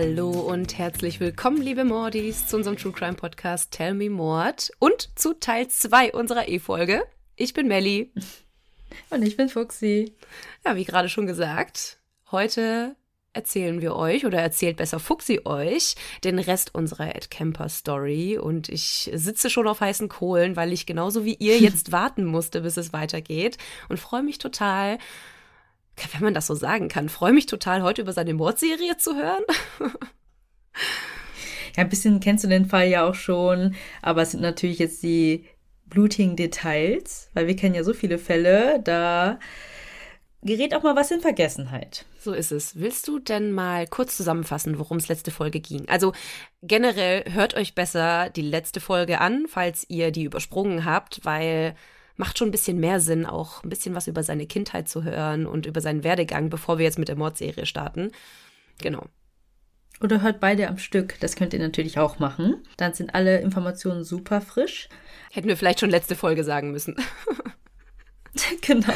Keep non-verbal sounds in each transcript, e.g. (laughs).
Hallo und herzlich willkommen, liebe Mordis, zu unserem True Crime Podcast Tell Me Mord und zu Teil 2 unserer E-Folge. Ich bin Melli. (laughs) Und ich bin Fuxi. Ja, wie gerade schon gesagt, heute erzählen wir euch oder erzählt besser Fuxi euch den Rest unserer Ed Camper Story. Und ich sitze schon auf heißen Kohlen, weil ich genauso wie ihr (laughs) jetzt warten musste, bis es weitergeht. Und freue mich total, wenn man das so sagen kann, freue mich total, heute über seine Mordserie zu hören. (laughs) ja, ein bisschen kennst du den Fall ja auch schon, aber es sind natürlich jetzt die blutigen Details, weil wir kennen ja so viele Fälle, da gerät auch mal was in Vergessenheit. So ist es. Willst du denn mal kurz zusammenfassen, worum es letzte Folge ging? Also generell hört euch besser die letzte Folge an, falls ihr die übersprungen habt, weil macht schon ein bisschen mehr Sinn, auch ein bisschen was über seine Kindheit zu hören und über seinen Werdegang, bevor wir jetzt mit der Mordserie starten. Genau. Oder hört beide am Stück, das könnt ihr natürlich auch machen. Dann sind alle Informationen super frisch. Hätten wir vielleicht schon letzte Folge sagen müssen. (laughs) genau.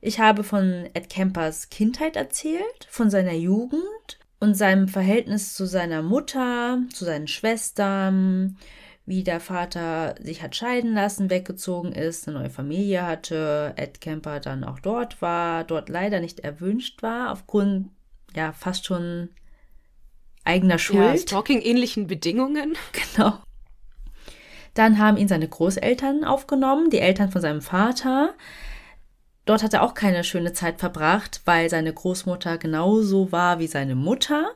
Ich habe von Ed Campers Kindheit erzählt, von seiner Jugend und seinem Verhältnis zu seiner Mutter, zu seinen Schwestern, wie der Vater sich hat scheiden lassen, weggezogen ist, eine neue Familie hatte, Ed Camper dann auch dort war, dort leider nicht erwünscht war, aufgrund ja fast schon eigener Schuld. Ja, Stalking-ähnlichen Bedingungen. (laughs) Genau. Dann haben ihn seine Großeltern aufgenommen, die Eltern von seinem Vater. Dort hat er auch keine schöne Zeit verbracht, weil seine Großmutter genauso war wie seine Mutter.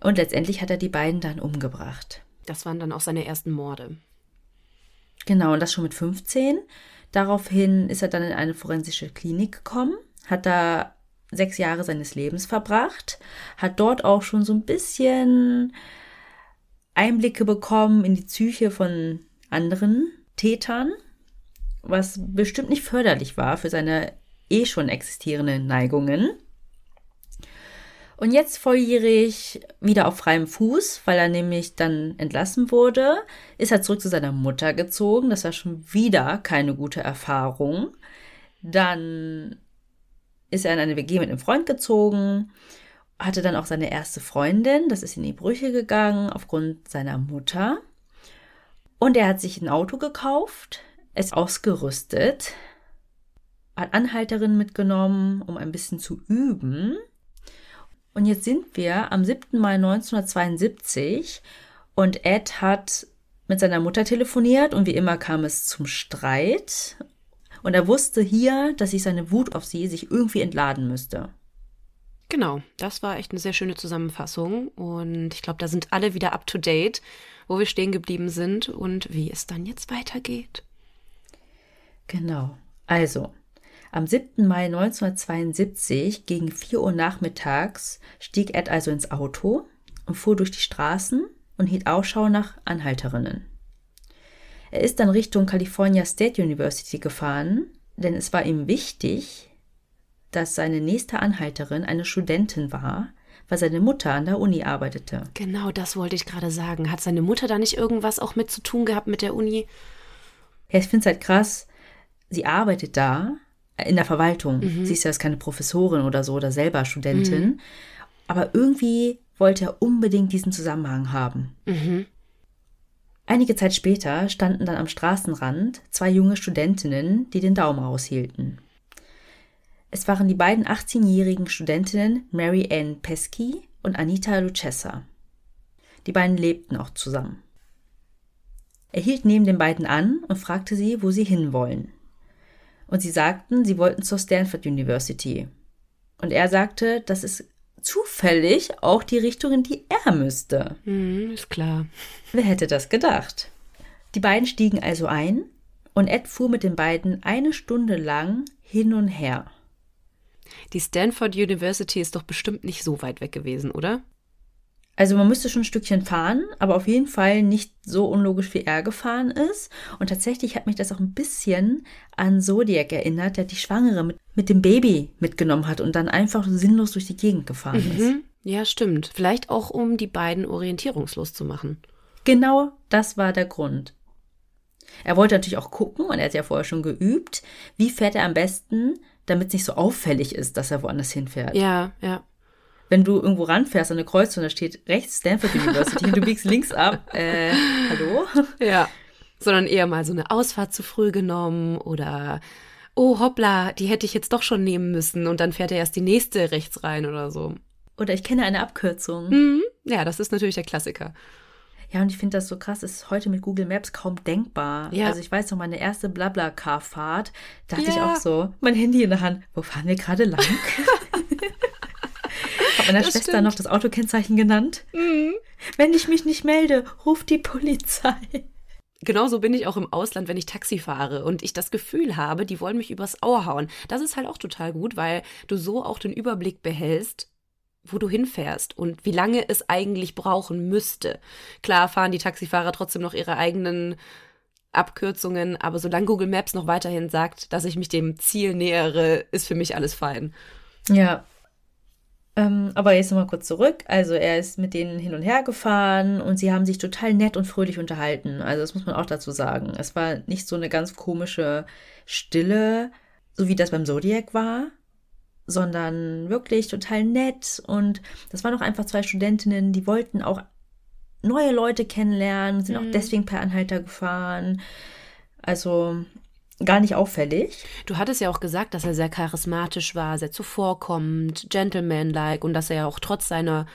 Und letztendlich hat er die beiden dann umgebracht. Das waren dann auch seine ersten Morde. Genau, und das schon mit 15. Daraufhin ist er dann in eine forensische Klinik gekommen, hat da sechs Jahre seines Lebens verbracht, hat dort auch schon so ein bisschen Einblicke bekommen in die Psyche von anderen Tätern, was bestimmt nicht förderlich war für seine eh schon existierenden Neigungen. Und jetzt volljährig wieder auf freiem Fuß, weil er nämlich dann entlassen wurde, ist er zurück zu seiner Mutter gezogen. Das war schon wieder keine gute Erfahrung. Dann ist er in eine WG mit einem Freund gezogen, hatte dann auch seine erste Freundin. Das ist in die Brüche gegangen aufgrund seiner Mutter. Und er hat sich ein Auto gekauft, ist ausgerüstet, hat Anhalterinnen mitgenommen, um ein bisschen zu üben und jetzt sind wir am 7. Mai 1972 und Ed hat mit seiner Mutter telefoniert und wie immer kam es zum Streit. Und er wusste hier, dass sich seine Wut auf sie sich irgendwie entladen müsste. Genau, das war echt eine sehr schöne Zusammenfassung. Und ich glaube, da sind alle wieder up to date, wo wir stehen geblieben sind und wie es dann jetzt weitergeht. Genau. Also, am 7. Mai 1972 gegen 4 Uhr nachmittags stieg Ed also ins Auto und fuhr durch die Straßen und hielt Ausschau nach Anhalterinnen. Er ist dann Richtung California State University gefahren, denn es war ihm wichtig, dass seine nächste Anhalterin eine Studentin war, weil seine Mutter an der Uni arbeitete. Genau, das wollte ich gerade sagen. Hat seine Mutter da nicht irgendwas auch mit zu tun gehabt mit der Uni? Ja, ich finde es halt krass. Sie arbeitet da, in der Verwaltung. Mhm. Sie ist ja jetzt keine Professorin oder so oder selber Studentin. Mhm. Aber irgendwie wollte er unbedingt diesen Zusammenhang haben. Mhm. Einige Zeit später standen dann am Straßenrand zwei junge Studentinnen, die den Daumen raushielten. Es waren die beiden 18-jährigen Studentinnen Mary Ann Pesky und Anita Lucessa. Die beiden lebten auch zusammen. Er hielt neben den beiden an und fragte sie, wo sie hinwollen und sie sagten, sie wollten zur Stanford University. Und er sagte, das ist zufällig auch die Richtung, in die er müsste. Hm, ist klar. Wer hätte das gedacht? Die beiden stiegen also ein und Ed fuhr mit den beiden eine Stunde lang hin und her. Die Stanford University ist doch bestimmt nicht so weit weg gewesen, oder? Also man müsste schon ein Stückchen fahren, aber auf jeden Fall nicht so unlogisch, wie er gefahren ist. Und tatsächlich hat mich das auch ein bisschen an Zodiac erinnert, der die Schwangere mit, mit dem Baby mitgenommen hat und dann einfach sinnlos durch die Gegend gefahren mhm. ist. Ja, stimmt. Vielleicht auch, um die beiden orientierungslos zu machen. Genau das war der Grund. Er wollte natürlich auch gucken, und er hat ja vorher schon geübt, wie fährt er am besten, damit es nicht so auffällig ist, dass er woanders hinfährt. Ja, ja. Wenn du irgendwo ranfährst an eine Kreuzung, da steht rechts Stanford University und du biegst links ab. Äh, hallo? (laughs) Ja. Sondern eher mal so eine Ausfahrt zu früh genommen oder oh hoppla, die hätte ich jetzt doch schon nehmen müssen und dann fährt er erst die nächste rechts rein oder so. Oder ich kenne eine Abkürzung. Mhm. Ja, das ist natürlich der Klassiker. Ja, und ich finde das so krass, ist heute mit Google Maps kaum denkbar. Ja. Also ich weiß noch, meine erste Blabla-Car-Fahrt, da hatte ich Ja. auch so mein Handy in der Hand. Wo fahren wir gerade lang? (laughs) Hab meiner Das Schwester stimmt. noch das Autokennzeichen genannt. Wenn ich mich nicht melde, ruft die Polizei. Genauso bin ich auch im Ausland, wenn ich Taxi fahre und ich das Gefühl habe, die wollen mich übers Ohr hauen. Das ist halt auch total gut, weil du so auch den Überblick behältst, wo du hinfährst und wie lange es eigentlich brauchen müsste. Klar fahren die Taxifahrer trotzdem noch ihre eigenen Abkürzungen, aber solange Google Maps noch weiterhin sagt, dass ich mich dem Ziel nähere, ist für mich alles fein. Ja. Ähm, aber jetzt nochmal kurz zurück. Also er ist mit denen hin und her gefahren und sie haben sich total nett und fröhlich unterhalten. Also das muss man auch dazu sagen. Es war nicht so eine ganz komische Stille, so wie das beim Zodiac war, sondern wirklich total nett. Und das waren auch einfach zwei Studentinnen, die wollten auch neue Leute kennenlernen, sind auch deswegen per Anhalter gefahren. Also gar nicht auffällig. Du hattest ja auch gesagt, dass er sehr charismatisch war, sehr zuvorkommend, gentlemanlike und dass er ja auch trotz seiner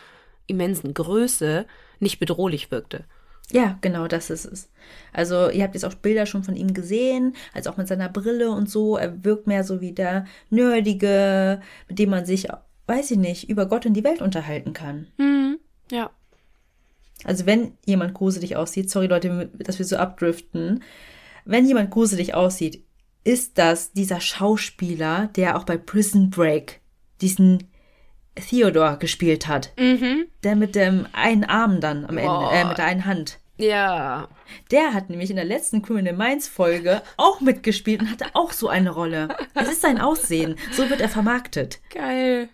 immensen Größe nicht bedrohlich wirkte. Ja, genau, das ist es. Also, ihr habt jetzt auch Bilder schon von ihm gesehen, also auch mit seiner Brille und so. Er wirkt mehr so wie der Nerdige, mit dem man sich, weiß ich nicht, über Gott und die Welt unterhalten kann. Mhm. Ja. Also, wenn jemand gruselig aussieht, sorry Leute, dass wir so abdriften, wenn jemand gruselig aussieht, ist das dieser Schauspieler, der auch bei Prison Break diesen Theodore gespielt hat. Mhm. Der mit dem einen Arm dann am Ende, äh, mit der einen Hand. Ja. Der hat nämlich in der letzten Criminal Minds Folge auch mitgespielt und hatte auch so eine Rolle. Es ist sein Aussehen. So wird er vermarktet. Geil.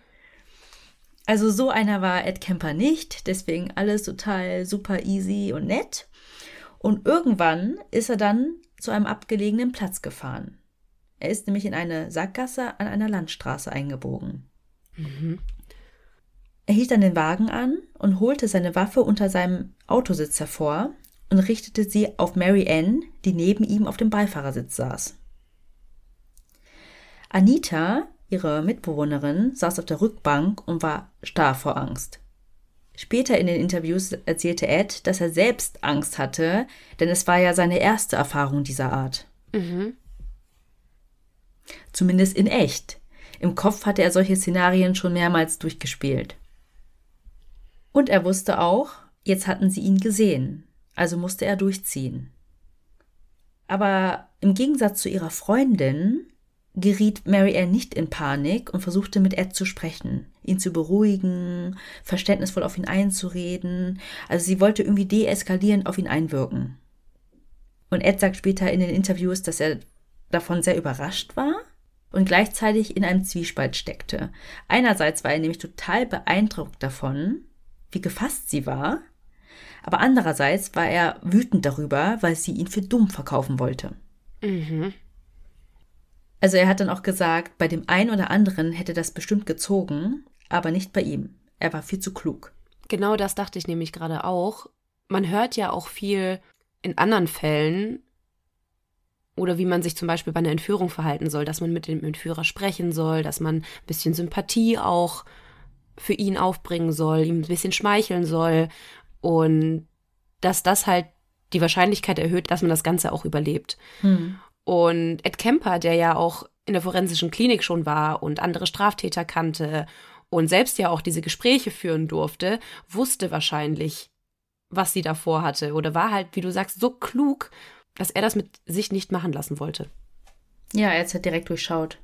Also so einer war Ed Kemper nicht. Deswegen alles total super easy und nett. Und irgendwann ist er dann zu einem abgelegenen Platz gefahren. Er ist nämlich in eine Sackgasse an einer Landstraße eingebogen. Er hielt dann den Wagen an und holte seine Waffe unter seinem Autositz hervor und richtete sie auf Mary Ann, die neben ihm auf dem Beifahrersitz saß. Anita, ihre Mitbewohnerin, saß auf der Rückbank und war starr vor Angst. Später in den Interviews erzählte Ed, dass er selbst Angst hatte, denn es war ja seine erste Erfahrung dieser Art. Mhm. Zumindest in echt. Im Kopf hatte er solche Szenarien schon mehrmals durchgespielt. Und er wusste auch, jetzt hatten sie ihn gesehen, also musste er durchziehen. Aber im Gegensatz zu ihrer Freundin geriet Mary Ann nicht in Panik und versuchte mit Ed zu sprechen, ihn zu beruhigen, verständnisvoll auf ihn einzureden. Also sie wollte irgendwie deeskalierend auf ihn einwirken. Und Ed sagt später in den Interviews, dass er davon sehr überrascht war und gleichzeitig in einem Zwiespalt steckte. Einerseits war er nämlich total beeindruckt davon, wie gefasst sie war, aber andererseits war er wütend darüber, weil sie ihn für dumm verkaufen wollte. Mhm. Also er hat dann auch gesagt, bei dem einen oder anderen hätte das bestimmt gezogen, aber nicht bei ihm. Er war viel zu klug. Genau das dachte ich nämlich gerade auch. Man hört ja auch viel in anderen Fällen oder wie man sich zum Beispiel bei einer Entführung verhalten soll, dass man mit dem Entführer sprechen soll, dass man ein bisschen Sympathie auch für ihn aufbringen soll, ihm ein bisschen schmeicheln soll und dass das halt die Wahrscheinlichkeit erhöht, dass man das Ganze auch überlebt. Hm. Und Ed Kemper, der ja auch in der forensischen Klinik schon war und andere Straftäter kannte und selbst ja auch diese Gespräche führen durfte, wusste wahrscheinlich, was sie davor hatte oder war halt, wie du sagst, so klug, dass er das mit sich nicht machen lassen wollte. Ja, er hat halt direkt durchschaut.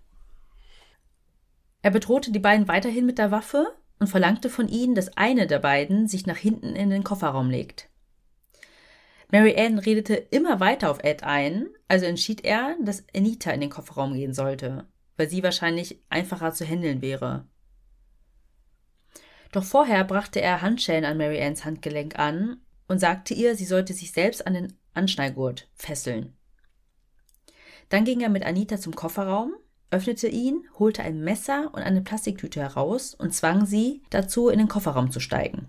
Er bedrohte die beiden weiterhin mit der Waffe und verlangte von ihnen, dass eine der beiden sich nach hinten in den Kofferraum legt. Mary Ann redete immer weiter auf Ed ein, also entschied er, dass Anita in den Kofferraum gehen sollte, weil sie wahrscheinlich einfacher zu handeln wäre. Doch vorher brachte er Handschellen an Mary Anns Handgelenk an und sagte ihr, sie sollte sich selbst an den Anschnallgurt fesseln. Dann ging er mit Anita zum Kofferraum, öffnete ihn, holte ein Messer und eine Plastiktüte heraus und zwang sie dazu, in den Kofferraum zu steigen.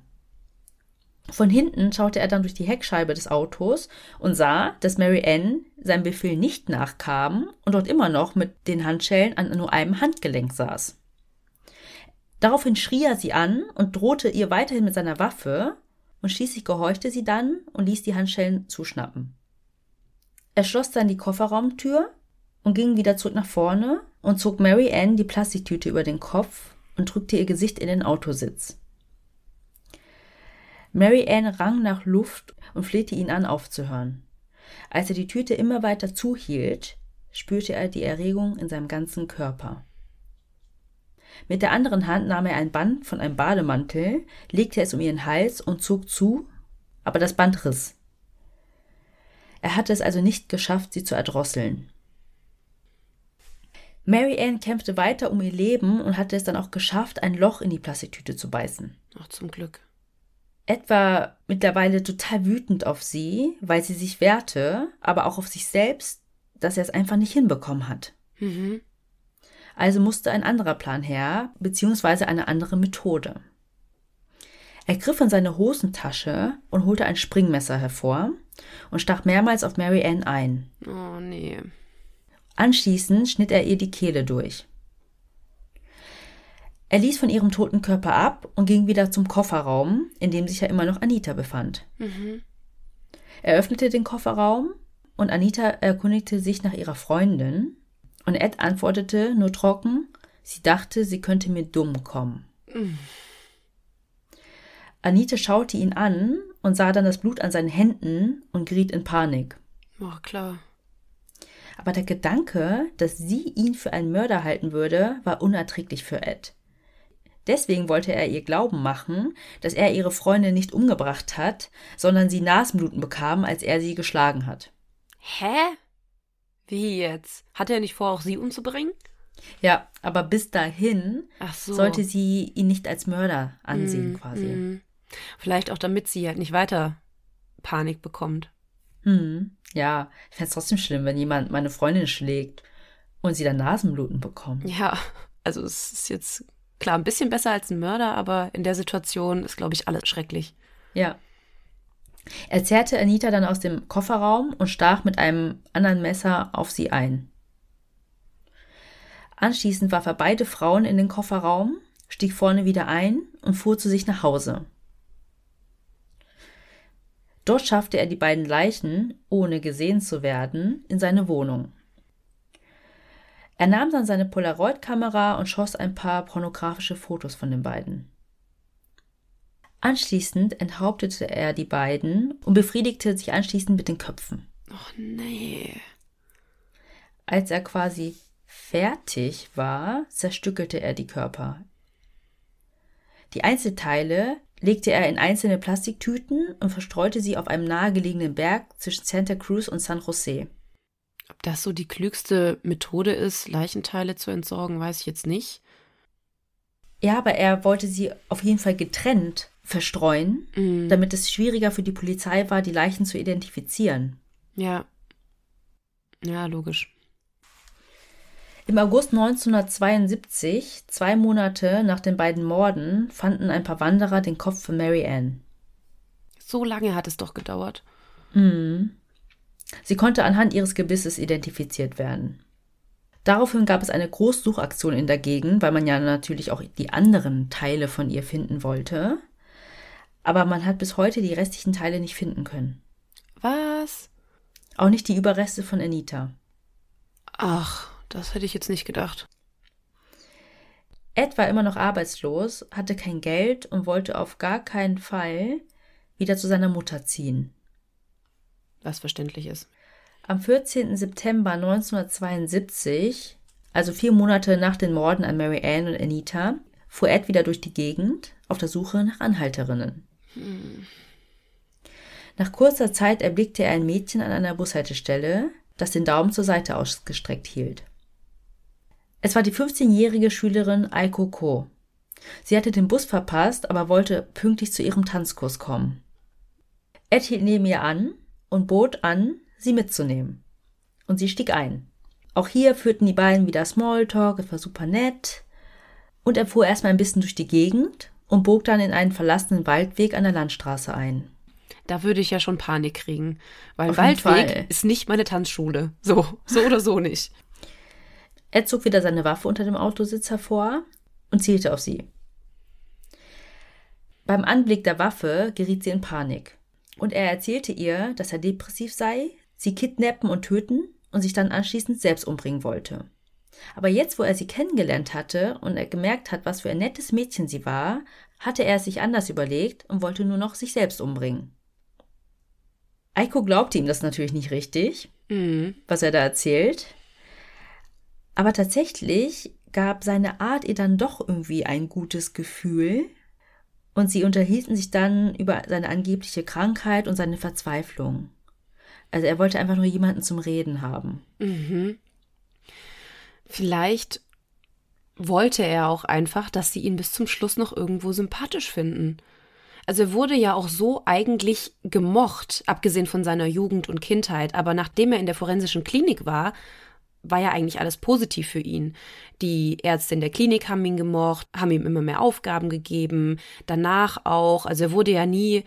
Von hinten schaute er dann durch die Heckscheibe des Autos und sah, dass Mary Ann seinem Befehl nicht nachkam und dort immer noch mit den Handschellen an nur einem Handgelenk saß. Daraufhin schrie er sie an und drohte ihr weiterhin mit seiner Waffe, und schließlich gehorchte sie dann und ließ die Handschellen zuschnappen. Er schloss dann die Kofferraumtür und ging wieder zurück nach vorne und zog Mary Ann die Plastiktüte über den Kopf und drückte ihr Gesicht in den Autositz. Mary Ann rang nach Luft und flehte ihn an, aufzuhören. Als er die Tüte immer weiter zuhielt, spürte er die Erregung in seinem ganzen Körper. Mit der anderen Hand nahm er ein Band von einem Bademantel, legte es um ihren Hals und zog zu, aber das Band riss. Er hatte es also nicht geschafft, sie zu erdrosseln. Mary Ann kämpfte weiter um ihr Leben und hatte es dann auch geschafft, ein Loch in die Plastiktüte zu beißen. Ach, zum Glück. Ed war mittlerweile total wütend auf sie, weil sie sich wehrte, aber auch auf sich selbst, dass er es einfach nicht hinbekommen hat. Mhm. Also musste ein anderer Plan her, beziehungsweise eine andere Methode. Er griff in seine Hosentasche und holte ein Springmesser hervor und stach mehrmals auf Mary Ann ein. Oh nee. Anschließend schnitt er ihr die Kehle durch. Er ließ von ihrem toten Körper ab und ging wieder zum Kofferraum, in dem sich ja immer noch Anita befand. Mhm. Er öffnete den Kofferraum und Anita erkundigte sich nach ihrer Freundin und Ed antwortete nur trocken, sie dachte, sie könnte mir dumm kommen. Mhm. Anita schaute ihn an und sah dann das Blut an seinen Händen und geriet in Panik. Oh, klar. Aber der Gedanke, dass sie ihn für einen Mörder halten würde, war unerträglich für Ed. Deswegen wollte er ihr glauben machen, dass er ihre Freundin nicht umgebracht hat, sondern sie Nasenbluten bekam, als er sie geschlagen hat. Hä? Wie jetzt? Hat er nicht vor, auch sie umzubringen? Ja, aber bis dahin so. sollte sie ihn nicht als Mörder ansehen, mm, quasi. Mm. Vielleicht auch, damit sie halt nicht weiter Panik bekommt. Hm, ja, ich fände es trotzdem schlimm, wenn jemand meine Freundin schlägt und sie dann Nasenbluten bekommt. Ja, also es ist jetzt klar ein bisschen besser als ein Mörder, aber in der Situation ist, glaube ich, alles schrecklich. Ja. Er zerrte Anita dann aus dem Kofferraum und stach mit einem anderen Messer auf sie ein. Anschließend warf er beide Frauen in den Kofferraum, stieg vorne wieder ein und fuhr zu sich nach Hause. Dort schaffte er die beiden Leichen, ohne gesehen zu werden, in seine Wohnung. Er nahm dann seine Polaroid-Kamera und schoss ein paar pornografische Fotos von den beiden. Anschließend enthauptete er die beiden und befriedigte sich anschließend mit den Köpfen. Och nee. Als er quasi fertig war, zerstückelte er die Körper. Die Einzelteile legte er in einzelne Plastiktüten und verstreute sie auf einem nahegelegenen Berg zwischen Santa Cruz und San Jose. Ob das so die klügste Methode ist, Leichenteile zu entsorgen, weiß ich jetzt nicht. Ja, aber er wollte sie auf jeden Fall getrennt verstreuen, mm. damit es schwieriger für die Polizei war, die Leichen zu identifizieren. Ja. Ja, logisch. Im August 1972, zwei Monate nach den beiden Morden, fanden ein paar Wanderer den Kopf von Mary Ann. So lange hat es doch gedauert. Mhm. Sie konnte anhand ihres Gebisses identifiziert werden. Daraufhin gab es eine Großsuchaktion in der Gegend, weil man ja natürlich auch die anderen Teile von ihr finden wollte. Aber man hat bis heute die restlichen Teile nicht finden können. Was? Auch nicht die Überreste von Anita. Ach. Das hätte ich jetzt nicht gedacht. Ed war immer noch arbeitslos, hatte kein Geld und wollte auf gar keinen Fall wieder zu seiner Mutter ziehen. Was verständlich ist. Am 14. September 1972, also vier Monate nach den Morden an Mary Ann und Anita, fuhr Ed wieder durch die Gegend auf der Suche nach Anhalterinnen. Hm. Nach kurzer Zeit erblickte er ein Mädchen an einer Bushaltestelle, das den Daumen zur Seite ausgestreckt hielt. Es war die 15-jährige Schülerin Aiko Ko. Sie hatte den Bus verpasst, aber wollte pünktlich zu ihrem Tanzkurs kommen. Ed hielt neben ihr an und bot an, sie mitzunehmen. Und sie stieg ein. Auch hier führten die beiden wieder Smalltalk, es war super nett. Und er fuhr erstmal ein bisschen durch die Gegend und bog dann in einen verlassenen Waldweg an der Landstraße ein. Da würde ich ja schon Panik kriegen, weil Waldweg ist nicht meine Tanzschule. So, so oder so nicht. Er zog wieder seine Waffe unter dem Autositz hervor und zielte auf sie. Beim Anblick der Waffe geriet sie in Panik. Und er erzählte ihr, dass er depressiv sei, sie kidnappen und töten und sich dann anschließend selbst umbringen wollte. Aber jetzt, wo er sie kennengelernt hatte und er gemerkt hat, was für ein nettes Mädchen sie war, hatte er es sich anders überlegt und wollte nur noch sich selbst umbringen. Eiko glaubte ihm das natürlich nicht richtig, mhm. was er da erzählt. Aber tatsächlich gab seine Art ihr dann doch irgendwie ein gutes Gefühl. Und sie unterhielten sich dann über seine angebliche Krankheit und seine Verzweiflung. Also er wollte einfach nur jemanden zum Reden haben. Mhm. Vielleicht wollte er auch einfach, dass sie ihn bis zum Schluss noch irgendwo sympathisch finden. Also er wurde ja auch so eigentlich gemocht, abgesehen von seiner Jugend und Kindheit, aber nachdem er in der forensischen Klinik war, war ja eigentlich alles positiv für ihn. Die Ärzte in der Klinik haben ihn gemocht, haben ihm immer mehr Aufgaben gegeben, danach auch, also er wurde ja nie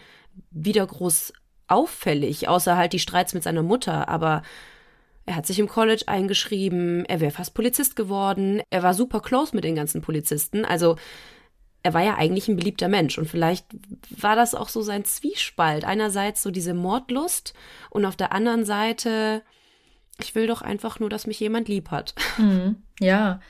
wieder groß auffällig, außer halt die Streits mit seiner Mutter, aber er hat sich im College eingeschrieben, er wäre fast Polizist geworden, er war super close mit den ganzen Polizisten, also er war ja eigentlich ein beliebter Mensch und vielleicht war das auch so sein Zwiespalt. Einerseits so diese Mordlust und auf der anderen Seite, ich will doch einfach nur, dass mich jemand lieb hat. (laughs) Mhm, ja,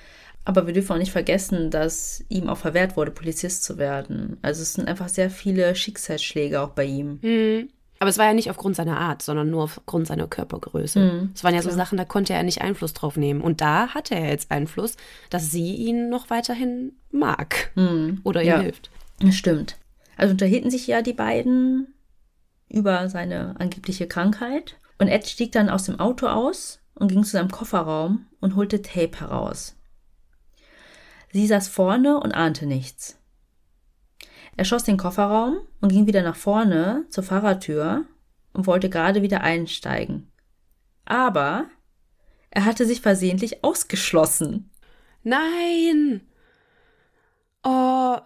aber wir dürfen auch nicht vergessen, dass ihm auch verwehrt wurde, Polizist zu werden. Also es sind einfach sehr viele Schicksalsschläge auch bei ihm. Mhm. Aber es war ja nicht aufgrund seiner Art, sondern nur aufgrund seiner Körpergröße. Mhm, es waren ja klar. so Sachen, da konnte er nicht Einfluss drauf nehmen. Und da hatte er jetzt Einfluss, dass sie ihn noch weiterhin mag mhm, oder ihm ja, hilft. Das stimmt. Also unterhielten sich ja die beiden über seine angebliche Krankheit. Und Ed stieg dann aus dem Auto aus und ging zu seinem Kofferraum und holte Tape heraus. Sie saß vorne und ahnte nichts. Er schoss den Kofferraum und ging wieder nach vorne zur Fahrertür und wollte gerade wieder einsteigen. Aber er hatte sich versehentlich ausgeschlossen. Nein! Oh,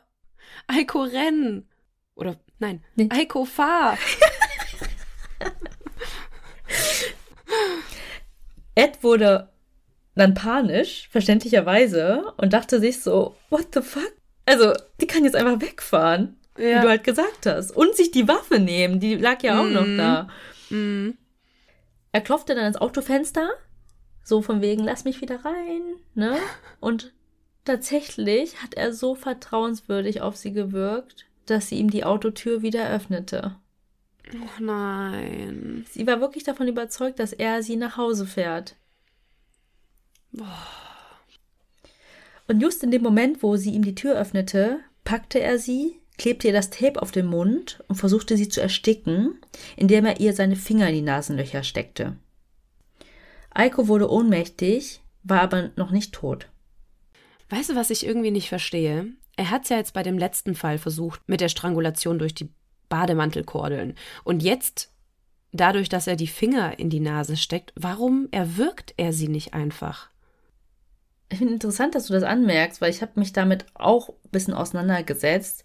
Eiko renn! Oder nein, nee. Eiko fahr! (laughs) Ed wurde dann panisch, verständlicherweise, und dachte sich so, what the fuck? Also, die kann jetzt einfach wegfahren, ja. wie du halt gesagt hast. Und sich die Waffe nehmen, die lag ja auch mm. noch mhm. da. Mm. Er klopfte dann ins Autofenster, so von wegen, lass mich wieder rein, ne? (laughs) Und tatsächlich hat er so vertrauenswürdig auf sie gewirkt, dass sie ihm die Autotür wieder öffnete. Oh nein. Sie war wirklich davon überzeugt, dass er sie nach Hause fährt. Boah. Und just in dem Moment, wo sie ihm die Tür öffnete, packte er sie, klebte ihr das Tape auf den Mund und versuchte sie zu ersticken, indem er ihr seine Finger in die Nasenlöcher steckte. Eiko wurde ohnmächtig, war aber noch nicht tot. Weißt du, was ich irgendwie nicht verstehe? Er hat es ja jetzt bei dem letzten Fall versucht, mit der Strangulation durch die Bademantelkordeln. Und jetzt, dadurch, dass er die Finger in die Nase steckt, warum erwürgt er sie nicht einfach? Ich finde interessant, dass du das anmerkst, weil ich habe mich damit auch ein bisschen auseinandergesetzt.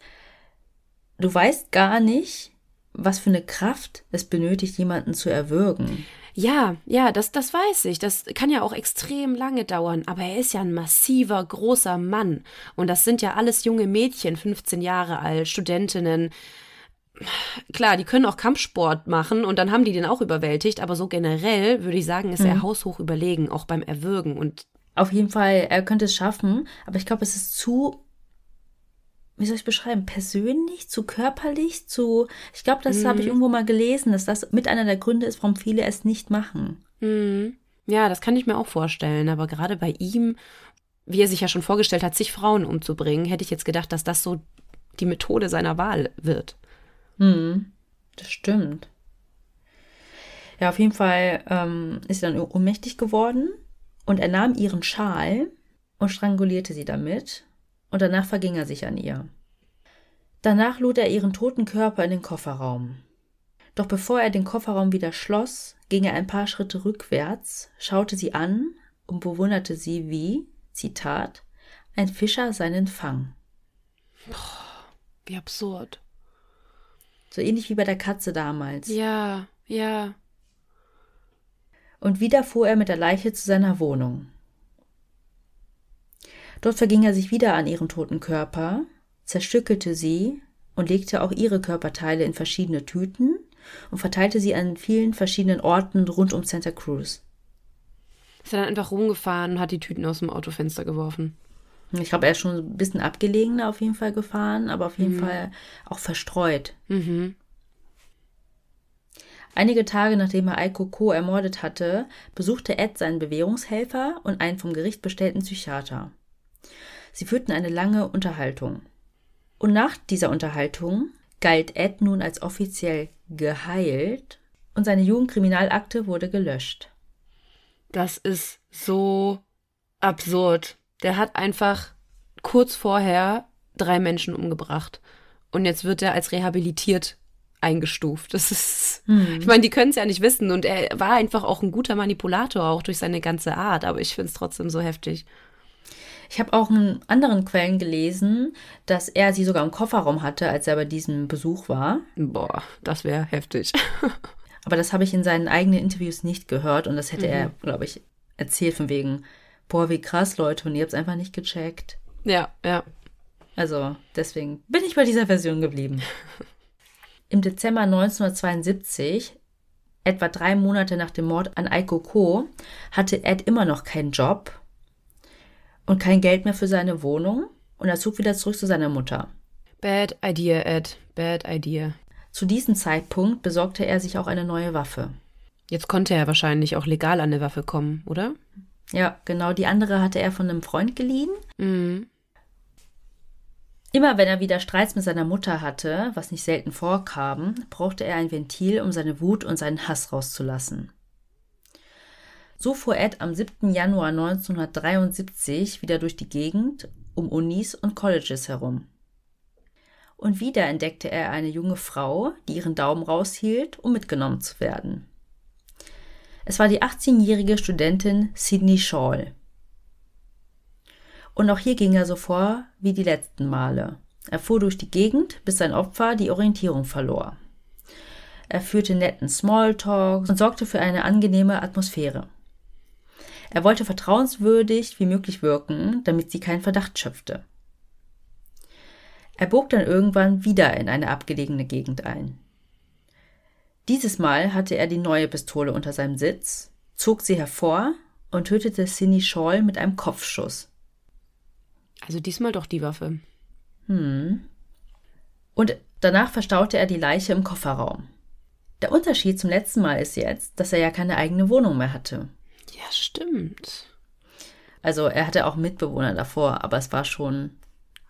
Du weißt gar nicht, was für eine Kraft es benötigt, jemanden zu erwürgen. Ja, ja, das, das weiß ich. Das kann ja auch extrem lange dauern. Aber er ist ja ein massiver, großer Mann. Und das sind ja alles junge Mädchen, 15 Jahre alt, Studentinnen. Klar, die können auch Kampfsport machen und dann haben die den auch überwältigt. Aber so generell würde ich sagen, ist mhm. er haushoch überlegen, auch beim Erwürgen. Und auf jeden Fall, er könnte es schaffen, aber ich glaube, es ist zu, wie soll ich beschreiben, persönlich, zu körperlich, zu, ich glaube, das mhm. habe ich irgendwo mal gelesen, dass das mit einer der Gründe ist, warum viele es nicht machen. Mhm. Ja, das kann ich mir auch vorstellen, aber gerade bei ihm, wie er sich ja schon vorgestellt hat, sich Frauen umzubringen, hätte ich jetzt gedacht, dass das so die Methode seiner Wahl wird. Mhm. Das stimmt. Ja, auf jeden Fall ähm, ist sie dann ohnmächtig geworden und er nahm ihren Schal und strangulierte sie damit, und danach verging er sich an ihr. Danach lud er ihren toten Körper in den Kofferraum. Doch bevor er den Kofferraum wieder schloss, ging er ein paar Schritte rückwärts, schaute sie an und bewunderte sie wie, Zitat, ein Fischer seinen Fang. Boah, wie absurd. So ähnlich wie bei der Katze damals. Ja, ja. Und wieder fuhr er mit der Leiche zu seiner Wohnung. Dort verging er sich wieder an ihrem toten Körper, zerstückelte sie und legte auch ihre Körperteile in verschiedene Tüten und verteilte sie an vielen verschiedenen Orten rund um Santa Cruz. Ist er dann einfach rumgefahren und hat die Tüten aus dem Autofenster geworfen. Ich glaube, er ist schon ein bisschen abgelegener auf jeden Fall gefahren, aber auf jeden mhm. Fall auch verstreut. Mhm. Einige Tage nachdem er Aiko Ko ermordet hatte, besuchte Ed seinen Bewährungshelfer und einen vom Gericht bestellten Psychiater. Sie führten eine lange Unterhaltung. Und nach dieser Unterhaltung galt Ed nun als offiziell geheilt und seine Jugendkriminalakte wurde gelöscht. Das ist so absurd. Der hat einfach kurz vorher drei Menschen umgebracht. Und jetzt wird er als rehabilitiert eingestuft. Das ist, hm. ich meine, die können es ja nicht wissen. Und er war einfach auch ein guter Manipulator, auch durch seine ganze Art. Aber ich finde es trotzdem so heftig. Ich habe auch in anderen Quellen gelesen, dass er sie sogar im Kofferraum hatte, als er bei diesem Besuch war. Boah, das wäre heftig. (laughs) Aber das habe ich in seinen eigenen Interviews nicht gehört und das hätte mhm. er, glaube ich, erzählt von wegen, boah, wie krass, Leute, und ihr habt es einfach nicht gecheckt. Ja, ja. Also deswegen bin ich bei dieser Version geblieben. (laughs) Im Dezember 1972, etwa drei Monate nach dem Mord an Aiko Ko, hatte Ed immer noch keinen Job und kein Geld mehr für seine Wohnung und er zog wieder zurück zu seiner Mutter. Bad idea, Ed. Bad idea. Zu diesem Zeitpunkt besorgte er sich auch eine neue Waffe. Jetzt konnte er wahrscheinlich auch legal an eine Waffe kommen, oder? Ja, genau. Die andere hatte er von einem Freund geliehen. Mhm. Immer wenn er wieder Streits mit seiner Mutter hatte, was nicht selten vorkam, brauchte er ein Ventil, um seine Wut und seinen Hass rauszulassen. So fuhr Ed am 7. Januar 1973 wieder durch die Gegend um Unis und Colleges herum. Und wieder entdeckte er eine junge Frau, die ihren Daumen raushielt, um mitgenommen zu werden. Es war die 18-jährige Studentin Sydney Shaw. Und auch hier ging er so vor wie die letzten Male. Er fuhr durch die Gegend, bis sein Opfer die Orientierung verlor. Er führte netten Smalltalk und sorgte für eine angenehme Atmosphäre. Er wollte vertrauenswürdig wie möglich wirken, damit sie keinen Verdacht schöpfte. Er bog dann irgendwann wieder in eine abgelegene Gegend ein. Dieses Mal hatte er die neue Pistole unter seinem Sitz, zog sie hervor und tötete Cindy Shaw mit einem Kopfschuss. Also diesmal doch die Waffe. Hm. Und danach verstaute er die Leiche im Kofferraum. Der Unterschied zum letzten Mal ist jetzt, dass er ja keine eigene Wohnung mehr hatte. Ja, stimmt. Also er hatte auch Mitbewohner davor, aber es war schon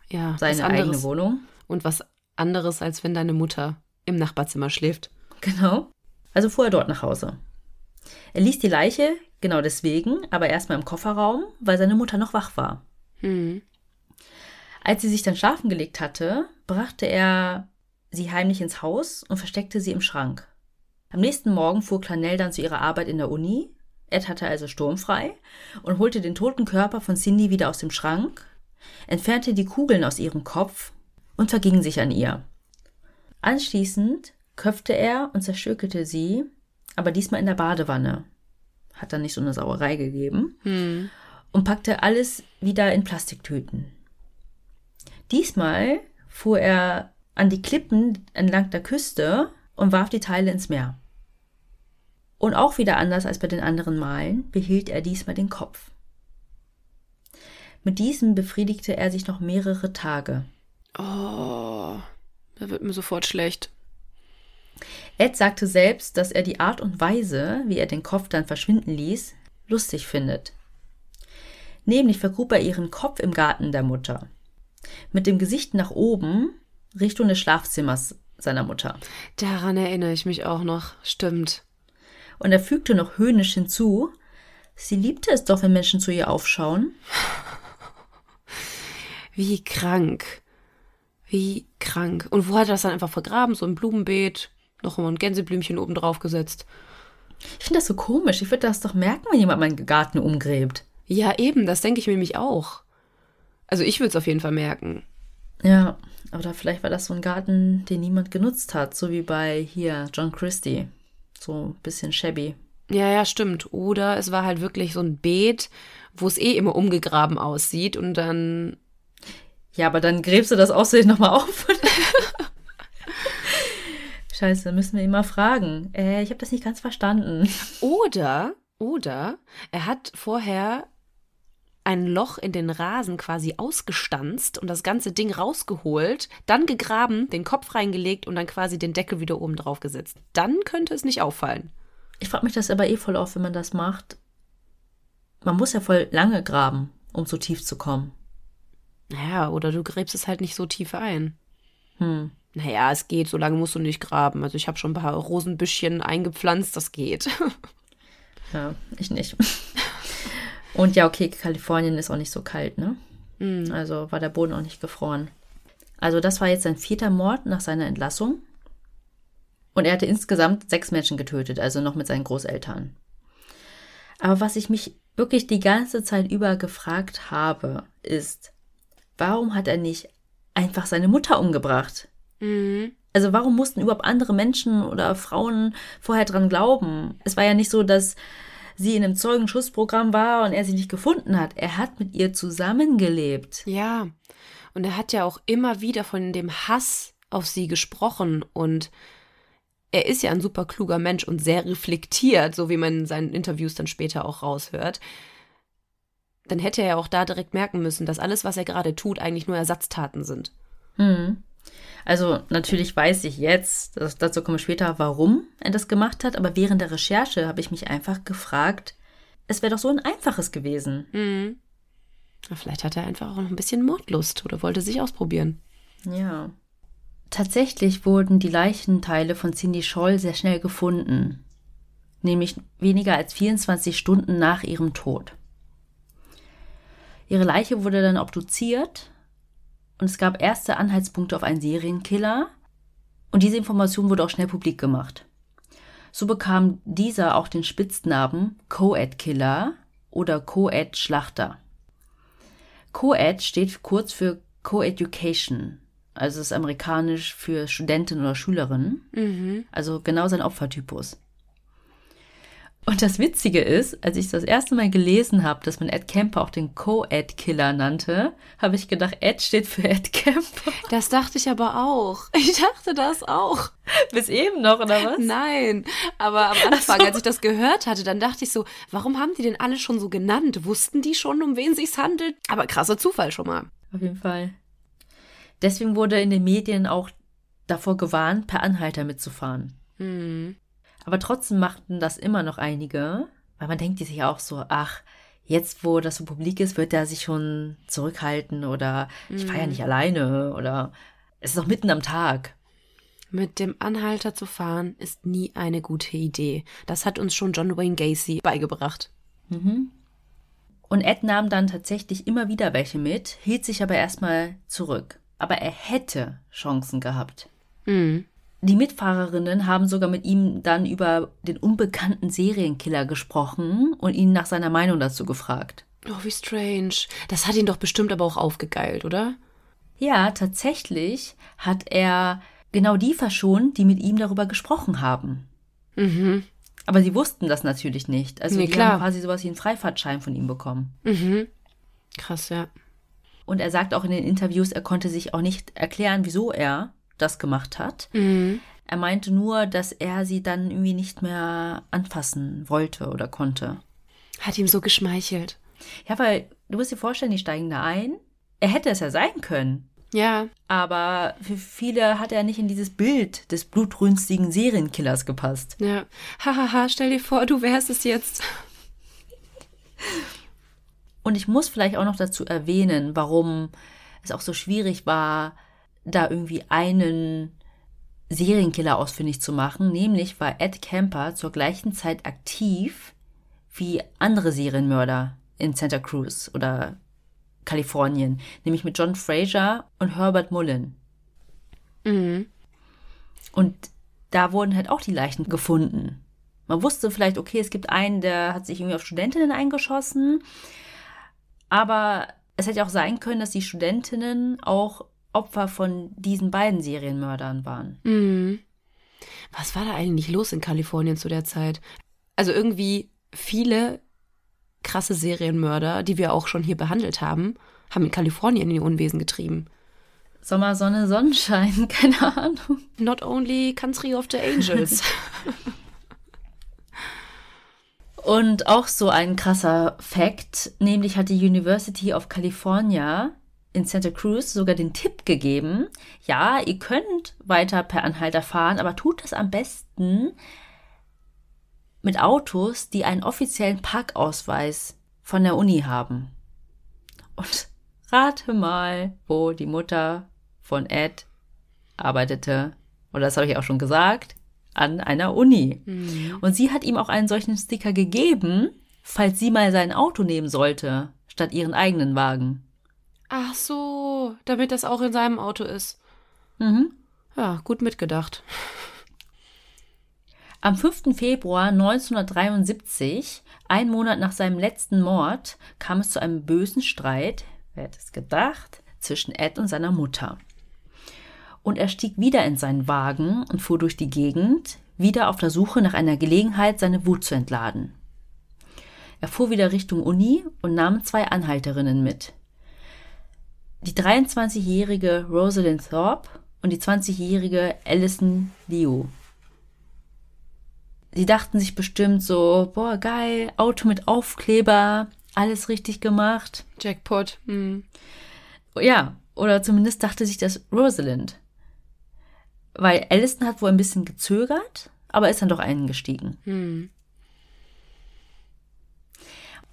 ja, seine eigene Wohnung. Und was anderes, als wenn deine Mutter im Nachbarzimmer schläft. Genau. Also fuhr er dort nach Hause. Er ließ die Leiche genau deswegen, aber erstmal im Kofferraum, weil seine Mutter noch wach war. Hm. Als sie sich dann schlafen gelegt hatte, brachte er sie heimlich ins Haus und versteckte sie im Schrank. Am nächsten Morgen fuhr Clanell dann zu ihrer Arbeit in der Uni Ed hatte also sturmfrei und holte den toten Körper von Cindy wieder aus dem Schrank, entfernte die Kugeln aus ihrem Kopf und verging sich an ihr. Anschließend köpfte er und zerstückelte sie, aber diesmal in der Badewanne. Hat dann nicht so eine Sauerei gegeben. Hm. Und packte alles wieder in Plastiktüten. Diesmal fuhr er an die Klippen entlang der Küste und warf die Teile ins Meer. Und auch wieder anders als bei den anderen Malen behielt er diesmal den Kopf. Mit diesem befriedigte er sich noch mehrere Tage. Oh, da wird mir sofort schlecht. Ed sagte selbst, dass er die Art und Weise, wie er den Kopf dann verschwinden ließ, lustig findet. Nämlich vergrub er ihren Kopf im Garten der Mutter. Mit dem Gesicht nach oben, Richtung des Schlafzimmers seiner Mutter. Daran erinnere ich mich auch noch. Stimmt und er fügte noch höhnisch hinzu, sie liebte es doch, wenn Menschen zu ihr aufschauen. (laughs) Wie krank. Wie krank. Und wo hat er das dann einfach vergraben? So im Blumenbeet, noch mal ein Gänseblümchen oben drauf gesetzt. Ich finde das so komisch. Ich würde das doch merken, wenn jemand meinen Garten umgräbt. Ja, eben, das denke ich mir nämlich auch. Also ich würde es auf jeden Fall merken. Ja, aber vielleicht war das so ein Garten, den niemand genutzt hat, so wie bei hier John Christie. So ein bisschen shabby. Ja, ja, stimmt. Oder es war halt wirklich so ein Beet, wo es eh immer umgegraben aussieht und dann. Ja, aber dann gräbst du das aussehen nochmal auf. (laughs) Scheiße, müssen wir ihn mal fragen. Äh, ich habe das nicht ganz verstanden. (laughs) Oder, oder er hat vorher ein Loch in den Rasen quasi ausgestanzt und das ganze Ding rausgeholt, dann gegraben, den Kopf reingelegt und dann quasi den Deckel wieder oben drauf gesetzt. Dann könnte es nicht auffallen. Ich frage mich das aber eh voll auf, wenn man das macht. Man muss ja voll lange graben, um so tief zu kommen. Naja, oder du gräbst es halt nicht so tief ein. Hm. Naja, es geht, so lange musst du nicht graben. Also ich habe schon ein paar Rosenbüschchen eingepflanzt, das geht. (laughs) Ja, ich nicht. (laughs) Und ja, okay, Kalifornien ist auch nicht so kalt, ne? Mhm. Also war der Boden auch nicht gefroren. Also das war jetzt sein vierter Mord nach seiner Entlassung. Und er hatte insgesamt sechs Menschen getötet, also noch mit seinen Großeltern. Aber was ich mich wirklich die ganze Zeit über gefragt habe, ist, warum hat er nicht einfach seine Mutter umgebracht? Mhm. Also warum mussten überhaupt andere Menschen oder Frauen vorher dran glauben? Es war ja nicht so, dass sie in einem Zeugenschussprogramm war und er sie nicht gefunden hat. Er hat mit ihr zusammengelebt. Ja, und er hat ja auch immer wieder von dem Hass auf sie gesprochen und er ist ja ein super kluger Mensch und sehr reflektiert, so wie man in seinen Interviews dann später auch raushört. Dann hätte er ja auch da direkt merken müssen, dass alles, was er gerade tut, eigentlich nur Ersatztaten sind. Hm. Also natürlich weiß ich jetzt, das, dazu komme ich später, warum er das gemacht hat, aber während der Recherche habe ich mich einfach gefragt, es wäre doch so ein einfaches gewesen. Mhm. Vielleicht hat er einfach auch noch ein bisschen Mordlust oder wollte sich ausprobieren. Ja. Tatsächlich wurden die Leichenteile von Cindy Scholl sehr schnell gefunden, nämlich weniger als 24 Stunden nach ihrem Tod. Ihre Leiche wurde dann obduziert und es gab erste Anhaltspunkte auf einen Serienkiller und diese Information wurde auch schnell publik gemacht. So bekam dieser auch den Spitznamen Co-Ed-Killer oder Co-Ed-Schlachter. Co-Ed steht kurz für Co-Education, also ist amerikanisch für Studentin oder Schülerin, Mhm. also genau sein Opfertypus. Und das Witzige ist, als ich das erste Mal gelesen habe, dass man Ed Kemper auch den Co-Ed-Killer nannte, habe ich gedacht, Ed steht für Ed Kemper. Das dachte ich aber auch. Ich dachte das auch. Bis eben noch, oder was? Nein, aber am Anfang, als ich das gehört hatte, dann dachte ich so, warum haben die denn alle schon so genannt? Wussten die schon, um wen sich's handelt? Aber krasser Zufall schon mal. Auf jeden Fall. Deswegen wurde in den Medien auch davor gewarnt, per Anhalter mitzufahren. Hm. Aber trotzdem machten das immer noch einige, weil man denkt sich ja auch so, ach, jetzt wo das so publik ist, wird er sich schon zurückhalten oder ich fahre ja nicht alleine oder es ist doch mitten am Tag. Mit dem Anhalter zu fahren ist nie eine gute Idee. Das hat uns schon John Wayne Gacy beigebracht. Und Ed nahm dann tatsächlich immer wieder welche mit, hielt sich aber erstmal zurück. Aber er hätte Chancen gehabt. Hm. Die Mitfahrerinnen haben sogar mit ihm dann über den unbekannten Serienkiller gesprochen und ihn nach seiner Meinung dazu gefragt. Oh, wie strange. Das hat ihn doch bestimmt aber auch aufgegeilt, oder? Ja, tatsächlich hat er genau die verschont, die mit ihm darüber gesprochen haben. Mhm. Aber sie wussten das natürlich nicht. Also Nee, die klar. haben quasi sowas wie einen Freifahrtschein von ihm bekommen. Mhm. Krass, ja. Und er sagt auch in den Interviews, er konnte sich auch nicht erklären, wieso er das gemacht hat. Mhm. Er meinte nur, dass er sie dann irgendwie nicht mehr anfassen wollte oder konnte. Hat ihm so geschmeichelt. Ja, weil du musst dir vorstellen, die steigen da ein. Er hätte es ja sein können. Ja. Aber für viele hat er nicht in dieses Bild des blutrünstigen Serienkillers gepasst. Ja. Hahaha, stell dir vor, du wärst es jetzt. Und ich muss vielleicht auch noch dazu erwähnen, warum es auch so schwierig war, da irgendwie einen Serienkiller ausfindig zu machen. Nämlich war Ed Kemper zur gleichen Zeit aktiv wie andere Serienmörder in Santa Cruz oder Kalifornien, nämlich mit John Fraser und Herbert Mullen. Mhm. Und da wurden halt auch die Leichen gefunden. Man wusste vielleicht, okay, es gibt einen, der hat sich irgendwie auf Studentinnen eingeschossen. Aber es hätte auch sein können, dass die Studentinnen auch Opfer von diesen beiden Serienmördern waren. Mhm. Was war da eigentlich los in Kalifornien zu der Zeit? Also irgendwie viele krasse Serienmörder, die wir auch schon hier behandelt haben, haben in Kalifornien in die Unwesen getrieben. Sommer, Sonne, Sonnenschein, (laughs) keine Ahnung. Not only Country of the Angels. (laughs) Und auch so ein krasser Fact, nämlich hat die University of California in Santa Cruz sogar den Tipp gegeben, ja, ihr könnt weiter per Anhalter fahren, aber tut das am besten mit Autos, die einen offiziellen Parkausweis von der Uni haben. Und rate mal, wo die Mutter von Ed arbeitete. Oder das habe ich auch schon gesagt an einer Uni. Mhm. Und sie hat ihm auch einen solchen Sticker gegeben, falls sie mal sein Auto nehmen sollte, statt ihren eigenen Wagen. Ach so, damit das auch in seinem Auto ist. Mhm. Ja, gut mitgedacht. Am 5. Februar 1973, ein Monat nach seinem letzten Mord, kam es zu einem bösen Streit, wer hätte es gedacht, zwischen Ed und seiner Mutter und er stieg wieder in seinen Wagen und fuhr durch die Gegend, wieder auf der Suche nach einer Gelegenheit, seine Wut zu entladen. Er fuhr wieder Richtung Uni und nahm zwei Anhalterinnen mit. Die 23-jährige Rosalind Thorpe und die 20-jährige Alison Liu. Sie dachten sich bestimmt so, boah, geil, Auto mit Aufkleber, alles richtig gemacht. Jackpot. Hm. Ja, oder zumindest dachte sich das Rosalind. Weil Allison hat wohl ein bisschen gezögert, aber ist dann doch eingestiegen. Hm.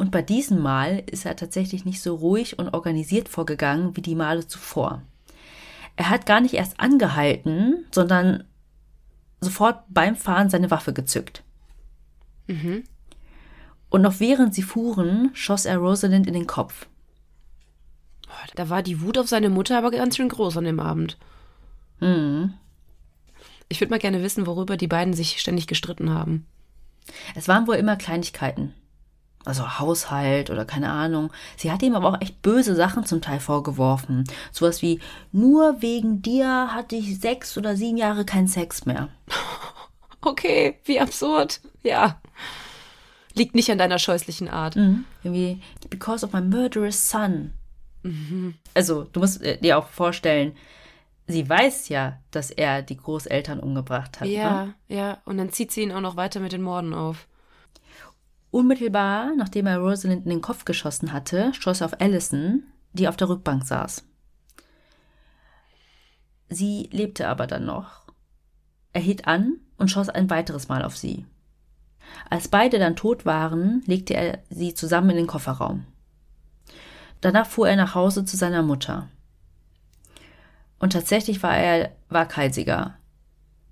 Und bei diesem Mal ist er tatsächlich nicht so ruhig und organisiert vorgegangen wie die Male zuvor. Er hat gar nicht erst angehalten, sondern sofort beim Fahren seine Waffe gezückt. Mhm. Und noch während sie fuhren, schoss er Rosalind in den Kopf. Da war die Wut auf seine Mutter aber ganz schön groß an dem Abend. Mhm. Ich würde mal gerne wissen, worüber die beiden sich ständig gestritten haben. Es waren wohl immer Kleinigkeiten. Also Haushalt oder keine Ahnung. Sie hat ihm aber auch echt böse Sachen zum Teil vorgeworfen. Sowas wie, nur wegen dir hatte ich sechs oder sieben Jahre keinen Sex mehr. (laughs) Okay, wie absurd. Ja. Liegt nicht an deiner scheußlichen Art. Mhm. Irgendwie, because of my murderous son. Mhm. Also, du musst äh, dir auch vorstellen, sie weiß ja, dass er die Großeltern umgebracht hat. Ja, ne? ja. Und dann zieht sie ihn auch noch weiter mit den Morden auf. Unmittelbar, nachdem er Rosalind in den Kopf geschossen hatte, schoss er auf Allison, die auf der Rückbank saß. Sie lebte aber dann noch. Er hielt an und schoss ein weiteres Mal auf sie. Als beide dann tot waren, legte er sie zusammen in den Kofferraum. Danach fuhr er nach Hause zu seiner Mutter. Und tatsächlich war er waghalsiger.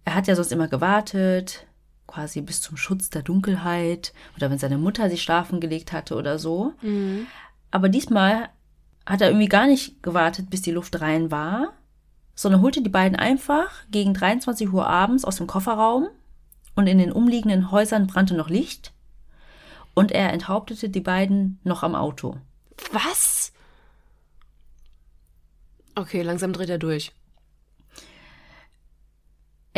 Er hat ja sonst immer gewartet, quasi bis zum Schutz der Dunkelheit oder wenn seine Mutter sich schlafen gelegt hatte oder so. Mhm. Aber diesmal hat er irgendwie gar nicht gewartet, bis die Luft rein war, sondern holte die beiden einfach gegen 23 Uhr abends aus dem Kofferraum und in den umliegenden Häusern brannte noch Licht und er enthauptete die beiden noch am Auto. Was? Okay, langsam dreht er durch.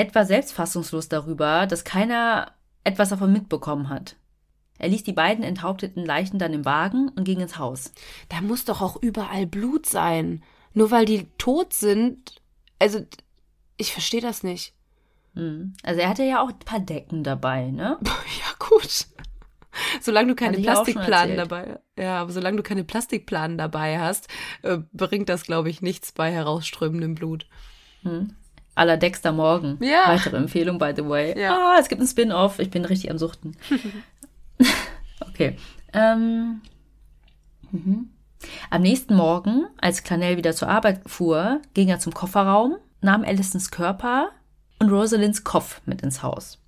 Etwa selbstfassungslos darüber, dass keiner etwas davon mitbekommen hat. Er ließ die beiden enthaupteten Leichen dann im Wagen und ging ins Haus. Da muss doch auch überall Blut sein. Nur weil die tot sind. Also, ich verstehe das nicht. Hm. Also er hatte ja auch ein paar Decken dabei, ne? (laughs) Ja, gut. Solange du keine Plastikplanen dabei, ja, aber solange du keine Plastikplanen dabei hast, äh, bringt das, glaube ich, nichts bei herausströmendem Blut. À la Dexter Morgan. Ja. Weitere Empfehlung, by the way. Ja. Ah, es gibt einen Spin-off. Ich bin richtig am Suchten. (laughs) okay. Ähm. Mhm. Am nächsten Morgen, als Clanell wieder zur Arbeit fuhr, ging er zum Kofferraum, nahm Allisons Körper und Rosalinds Kopf mit ins Haus.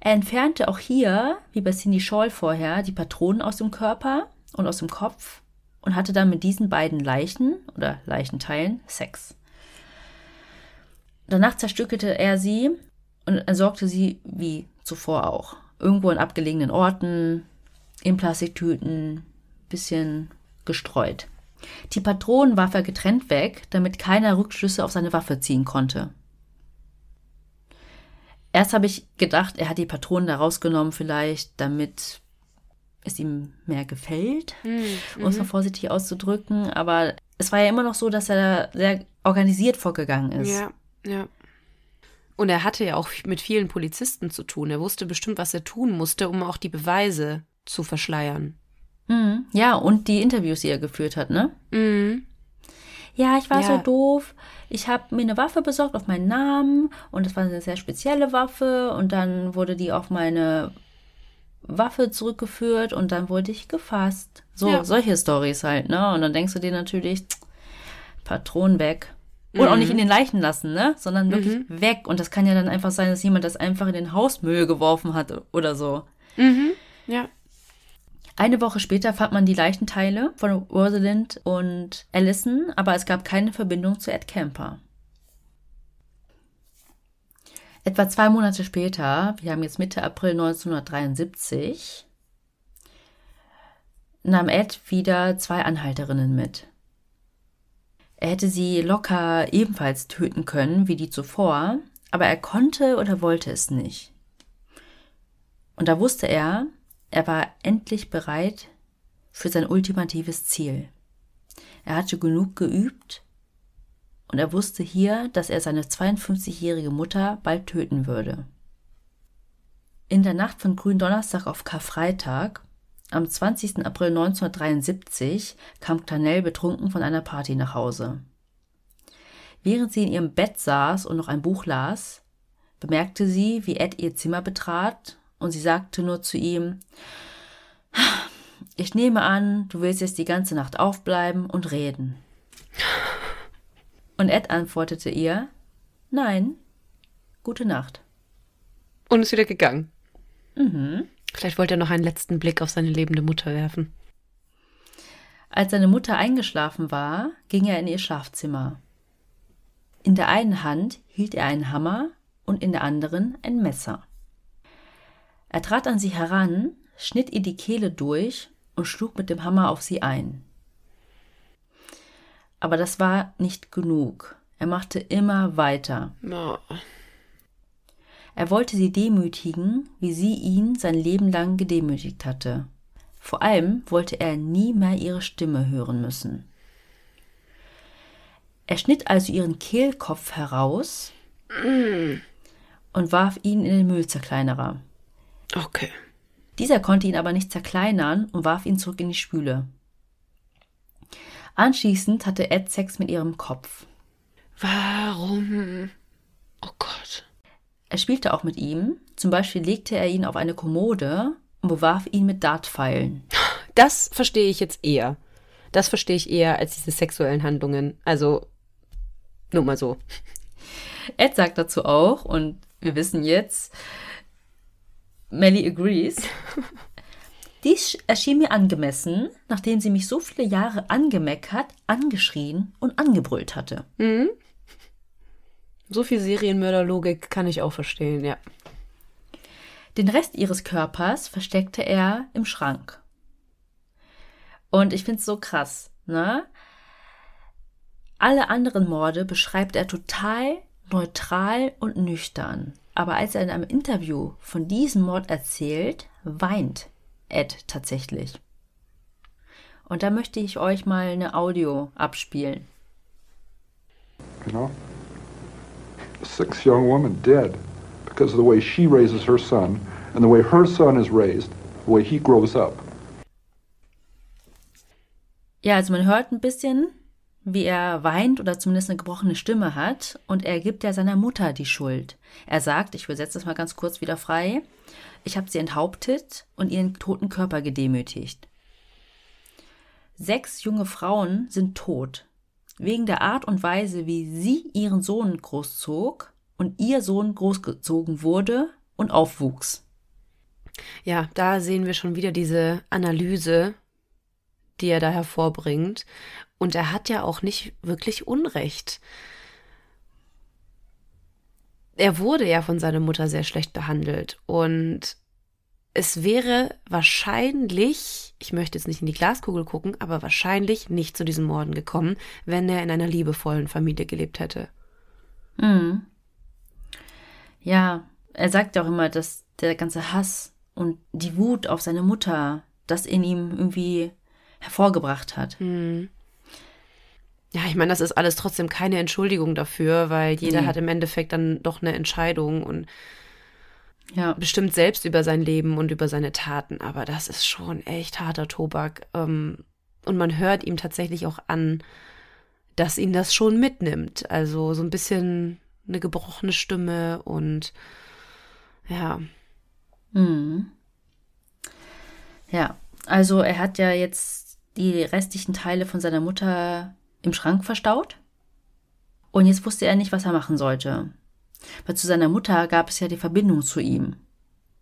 Er entfernte auch hier, wie bei Cindy Shaw vorher, die Patronen aus dem Körper und aus dem Kopf und hatte dann mit diesen beiden Leichen oder Leichenteilen Sex. Danach zerstückelte er sie und entsorgte sie wie zuvor auch. Irgendwo in abgelegenen Orten, in Plastiktüten, bisschen gestreut. Die Patronen warf er getrennt weg, damit keiner Rückschlüsse auf seine Waffe ziehen konnte. Erst habe ich gedacht, er hat die Patronen da rausgenommen, vielleicht damit es ihm mehr gefällt, mhm. um es mal vorsichtig auszudrücken. Aber es war ja immer noch so, dass er sehr organisiert vorgegangen ist. Ja, ja. Und er hatte ja auch mit vielen Polizisten zu tun. Er wusste bestimmt, was er tun musste, um auch die Beweise zu verschleiern. Mhm. Ja, und die Interviews, die er geführt hat, ne? Mhm. Ja, ich war ja. so doof. Ich habe mir eine Waffe besorgt auf meinen Namen und das war eine sehr spezielle Waffe und dann wurde die auf meine Waffe zurückgeführt und dann wurde ich gefasst. So, ja. solche Stories halt, ne? Und dann denkst du dir natürlich, Patronen weg. Und mhm. auch nicht in den Leichen lassen, ne? Sondern wirklich mhm. weg. Und das kann ja dann einfach sein, dass jemand das einfach in den Hausmüll geworfen hat oder so. Mhm. Ja. Eine Woche später fand man die Leichenteile von Rosalind und Allison, aber es gab keine Verbindung zu Ed Camper. Etwa zwei Monate später, wir haben jetzt Mitte April 1973, nahm Ed wieder zwei Anhalterinnen mit. Er hätte sie locker ebenfalls töten können wie die zuvor, aber er konnte oder wollte es nicht. Und da wusste er, er war endlich bereit für sein ultimatives Ziel. Er hatte genug geübt und er wusste hier, dass er seine 52-jährige Mutter bald töten würde. In der Nacht von Gründonnerstag auf Karfreitag, am 20. April 1973, kam Tanell betrunken von einer Party nach Hause. Während sie in ihrem Bett saß und noch ein Buch las, bemerkte sie, wie Ed ihr Zimmer betrat und sie sagte nur zu ihm, ich nehme an, du willst jetzt die ganze Nacht aufbleiben und reden. Und Ed antwortete ihr, nein, gute Nacht. Und ist wieder gegangen. Mhm. Vielleicht wollte er noch einen letzten Blick auf seine lebende Mutter werfen. Als seine Mutter eingeschlafen war, ging er in ihr Schlafzimmer. In der einen Hand hielt er einen Hammer und in der anderen ein Messer. Er trat an sie heran, schnitt ihr die Kehle durch und schlug mit dem Hammer auf sie ein. Aber das war nicht genug. Er machte immer weiter. Oh. Er wollte sie demütigen, wie sie ihn sein Leben lang gedemütigt hatte. Vor allem wollte er nie mehr ihre Stimme hören müssen. Er schnitt also ihren Kehlkopf heraus und warf ihn in den Müllzerkleinerer. Okay. Dieser konnte ihn aber nicht zerkleinern und warf ihn zurück in die Spüle. Anschließend hatte Ed Sex mit ihrem Kopf. Warum? Oh Gott. Er spielte auch mit ihm. Zum Beispiel legte er ihn auf eine Kommode und bewarf ihn mit Dartpfeilen. Das verstehe ich jetzt eher. Das verstehe ich eher als diese sexuellen Handlungen. Also, nur mal so. Ed sagt dazu auch, und wir wissen jetzt, Melly agrees. (laughs) Dies erschien mir angemessen, nachdem sie mich so viele Jahre angemeckert, angeschrien und angebrüllt hatte. Mhm. So viel Serienmörderlogik kann ich auch verstehen, ja. Den Rest ihres Körpers versteckte er im Schrank. Und ich finde es so krass, ne? Alle anderen Morde beschreibt er total neutral und nüchtern. Aber als er in einem Interview von diesem Mord erzählt, weint Ed tatsächlich. Und da möchte ich euch mal eine Audio abspielen. A six young woman dead because of the way she raises her son and the way her son is raised, the way he grows up. Ja, also man hört ein bisschen, wie er weint oder zumindest eine gebrochene Stimme hat und er gibt ja seiner Mutter die Schuld. Er sagt, ich übersetze das mal ganz kurz wieder frei, ich habe sie enthauptet und ihren toten Körper gedemütigt. Sechs junge Frauen sind tot, wegen der Art und Weise, wie sie ihren Sohn großzog und ihr Sohn großgezogen wurde und aufwuchs. Ja, da sehen wir schon wieder diese Analyse, die er da hervorbringt. Und er hat ja auch nicht wirklich Unrecht. er wurde ja von seiner Mutter sehr schlecht behandelt und es wäre wahrscheinlich, ich möchte jetzt nicht in die Glaskugel gucken, aber wahrscheinlich nicht zu diesen Morden gekommen, wenn er in einer liebevollen Familie gelebt hätte. Mhm. Ja, er sagt auch immer, dass der ganze Hass und die Wut auf seine Mutter das in ihm irgendwie hervorgebracht hat. Mhm. Ja, ich meine, das ist alles trotzdem keine Entschuldigung dafür, weil jeder Nee. hat im Endeffekt dann doch eine Entscheidung und Ja. bestimmt selbst über sein Leben und über seine Taten. Aber das ist schon echt harter Tobak. Ähm, Und man hört ihm tatsächlich auch an, dass ihn das schon mitnimmt. Also so ein bisschen eine gebrochene Stimme und ja, Mhm. Ja, also er hat ja jetzt die restlichen Teile von seiner Mutter im Schrank verstaut. Und jetzt wusste er nicht, was er machen sollte. Weil zu seiner Mutter gab es ja die Verbindung zu ihm.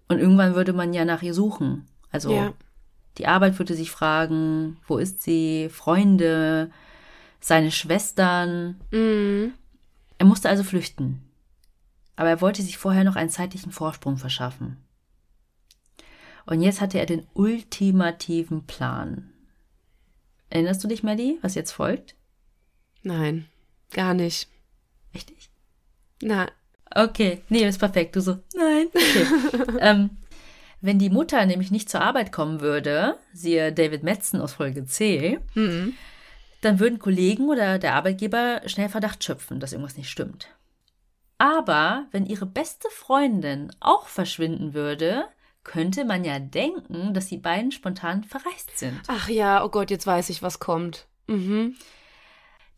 Und irgendwann würde man ja nach ihr suchen. Also Ja. die Arbeit würde sich fragen, wo ist sie, Freunde, seine Schwestern. Mhm. Er musste also flüchten. Aber er wollte sich vorher noch einen zeitlichen Vorsprung verschaffen. Und jetzt hatte er den ultimativen Plan. Erinnerst du dich, Maddie, was jetzt folgt? nein, gar nicht. Echt nicht? Na, Okay, nee, ist perfekt. Du so, nein. (laughs) Okay. ähm, wenn die Mutter nämlich nicht zur Arbeit kommen würde, siehe David Metzen aus Folge C, mhm. dann würden Kollegen oder der Arbeitgeber schnell Verdacht schöpfen, dass irgendwas nicht stimmt. Aber wenn ihre beste Freundin auch verschwinden würde, könnte man ja denken, dass die beiden spontan verreist sind. ach ja, oh Gott, jetzt weiß ich, was kommt. Mhm.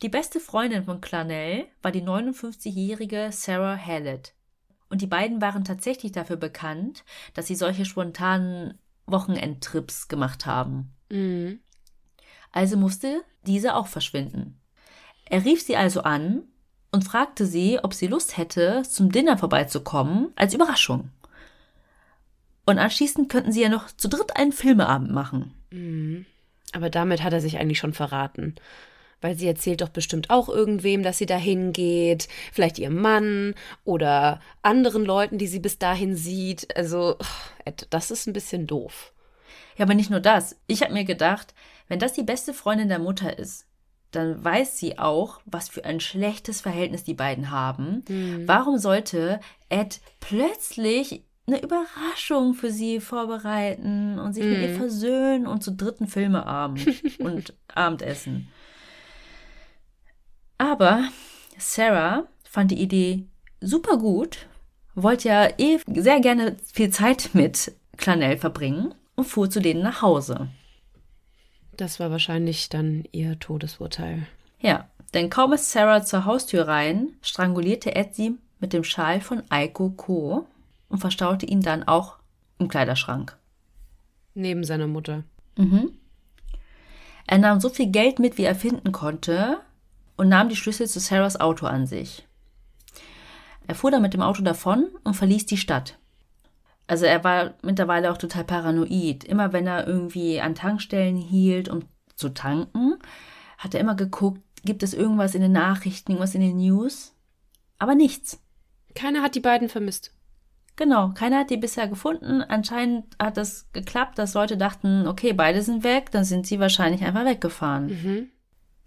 Die beste Freundin von Clarnell war die 59-jährige Sarah Hallett. Und die beiden waren tatsächlich dafür bekannt, dass sie solche spontanen Wochenendtrips gemacht haben. Mhm. Also musste diese auch verschwinden. Er rief sie also an und fragte sie, ob sie Lust hätte, zum Dinner vorbeizukommen, als Überraschung. Und anschließend könnten sie ja noch zu dritt einen Filmeabend machen. Mhm. Aber damit hat er sich eigentlich schon verraten. Weil sie erzählt doch bestimmt auch irgendwem, dass sie dahin geht. Vielleicht ihrem Mann oder anderen Leuten, die sie bis dahin sieht. Also, Ed, das ist ein bisschen doof. Ja, aber nicht nur das. Ich habe mir gedacht, wenn das die beste Freundin der Mutter ist, dann weiß sie auch, was für ein schlechtes Verhältnis die beiden haben. Warum sollte Ed plötzlich eine Überraschung für sie vorbereiten und sich mit ihr versöhnen und zu dritten Filmeabend (laughs) und Abendessen? Aber Sarah fand die Idee super gut, wollte ja eh sehr gerne viel Zeit mit Clanell verbringen und fuhr zu denen nach Hause. Das war wahrscheinlich dann ihr Todesurteil. Ja, denn kaum ist Sarah zur Haustür rein, strangulierte Ed sie mit dem Schal von Aiko Ko und verstaute ihn dann auch im Kleiderschrank. Neben seiner Mutter. Er nahm so viel Geld mit, wie er finden konnte und nahm die Schlüssel zu Sarahs Auto an sich. Er fuhr dann mit dem Auto davon und verließ die Stadt. Also er war mittlerweile auch total paranoid. Immer wenn er irgendwie an Tankstellen hielt, um zu tanken, hat er immer geguckt, gibt es irgendwas in den Nachrichten, irgendwas in den News? Aber nichts. Keiner hat die beiden vermisst. Genau, keiner hat die bisher gefunden. Anscheinend hat das geklappt, dass Leute dachten, okay, beide sind weg, dann sind sie wahrscheinlich einfach weggefahren. Mhm.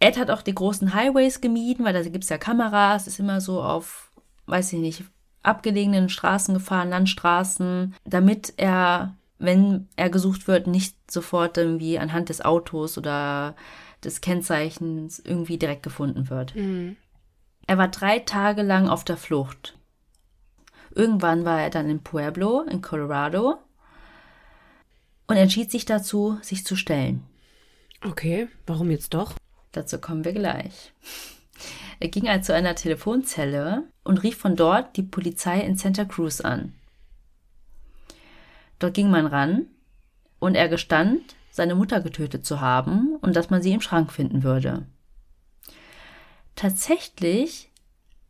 Ed hat auch die großen Highways gemieden, weil da gibt's ja Kameras, ist immer so auf, weiß ich nicht, abgelegenen Straßen gefahren, Landstraßen, damit er, wenn er gesucht wird, nicht sofort irgendwie anhand des Autos oder des Kennzeichens irgendwie direkt gefunden wird. Mhm. Er war drei Tage lang auf der Flucht. Irgendwann war er dann in Pueblo, in Colorado, und entschied sich dazu, sich zu stellen. Okay, warum jetzt doch? Dazu kommen wir gleich. Er ging also zu einer Telefonzelle und rief von dort die Polizei in Santa Cruz an. Dort ging man ran und er gestand, seine Mutter getötet zu haben und dass man sie im Schrank finden würde. Tatsächlich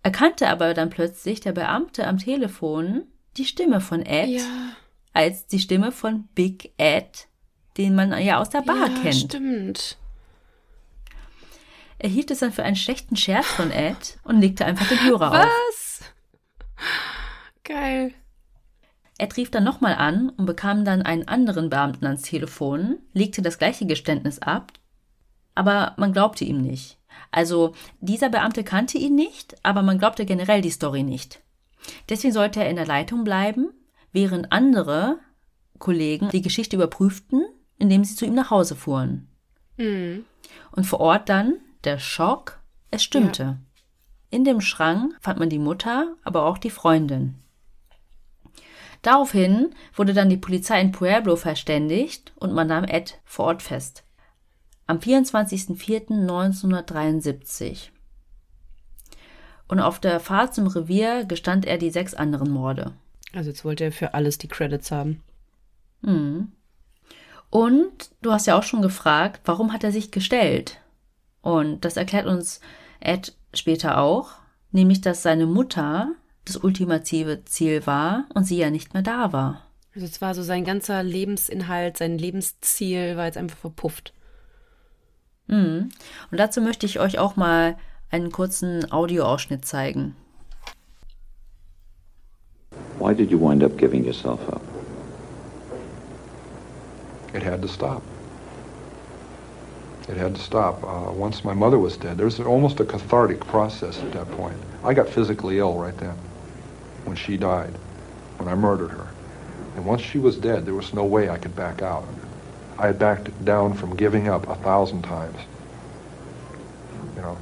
erkannte aber dann plötzlich der Beamte am Telefon die Stimme von Ed als die Stimme von Big Ed, den man ja aus der Bar ja, kennt. stimmt. Er hielt es dann für einen schlechten Scherz von Ed und legte einfach den Hörer auf. Was? Geil. Er rief dann nochmal an und bekam dann einen anderen Beamten ans Telefon, legte das gleiche Geständnis ab, aber man glaubte ihm nicht. Also dieser Beamte kannte ihn nicht, aber man glaubte generell die Story nicht. Deswegen sollte er in der Leitung bleiben, während andere Kollegen die Geschichte überprüften, indem sie zu ihm nach Hause fuhren. Mhm. Und vor Ort dann der Schock, es stimmte. Ja. In dem Schrank fand man die Mutter, aber auch die Freundin. Daraufhin wurde dann die Polizei in Pueblo verständigt und man nahm Ed vor Ort fest. Am 24.04.1973. Und auf der Fahrt zum Revier gestand er die sechs anderen Morde. Also jetzt wollte er für alles die Credits haben. Mhm. Und du hast ja auch schon gefragt, warum hat er sich gestellt? Und das erklärt uns Ed später auch, nämlich dass seine Mutter das ultimative Ziel war und sie ja nicht mehr da war. Also es war so sein ganzer Lebensinhalt, sein Lebensziel war jetzt einfach verpufft. Mhm. Und dazu möchte ich euch auch mal einen kurzen Audioausschnitt zeigen. Why did you wind up giving yourself up? It had to stop. It had to stop. Uh, once my mother was dead, there was almost a cathartic process at that point. I got physically ill right then when she died, when I murdered her. And once she was dead, there was no way I could back out. I had backed down from giving up a thousand times. You know.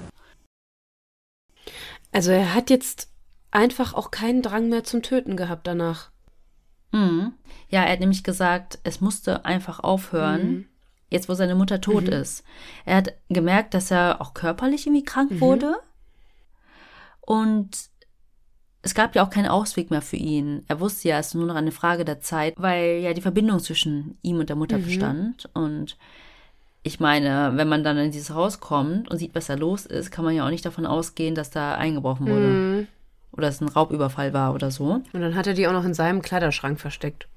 Also er hat jetzt einfach auch keinen Drang mehr zum Töten gehabt danach. Mhm. Ja, er hat nämlich gesagt, es musste einfach aufhören, Mhm. Jetzt wo seine Mutter tot ist. Er hat gemerkt, dass er auch körperlich irgendwie krank Mhm. wurde. Und es gab ja auch keinen Ausweg mehr für ihn. Er wusste ja, es ist nur noch eine Frage der Zeit, weil ja die Verbindung zwischen ihm und der Mutter Mhm. bestand. Und ich meine, wenn man dann in dieses Haus kommt und sieht, was da los ist, kann man ja auch nicht davon ausgehen, dass da eingebrochen wurde. Mhm. Oder es ein Raubüberfall war oder so. Und dann hat er die auch noch in seinem Kleiderschrank versteckt.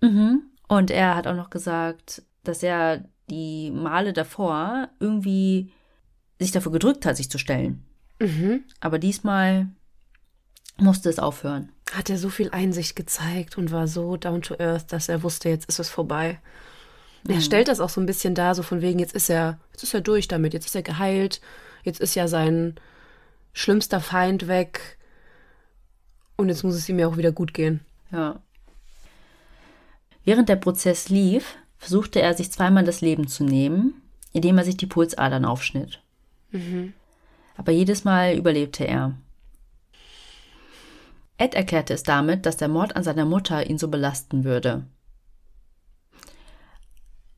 Mhm. Und er hat auch noch gesagt, dass er die Male davor irgendwie sich dafür gedrückt hat, sich zu stellen. Mhm. Aber diesmal musste es aufhören. Hat er so viel Einsicht gezeigt und war so down to earth, dass er wusste, jetzt ist es vorbei. Er stellt das auch so ein bisschen dar, so von wegen, jetzt ist er, jetzt ist er durch damit, jetzt ist er geheilt, jetzt ist ja sein schlimmster Feind weg und jetzt muss es ihm ja auch wieder gut gehen. Ja. Während der Prozess lief, versuchte er sich zweimal das Leben zu nehmen, indem er sich die Pulsadern aufschnitt. Aber jedes Mal überlebte er. Ed erklärte es damit, dass der Mord an seiner Mutter ihn so belasten würde.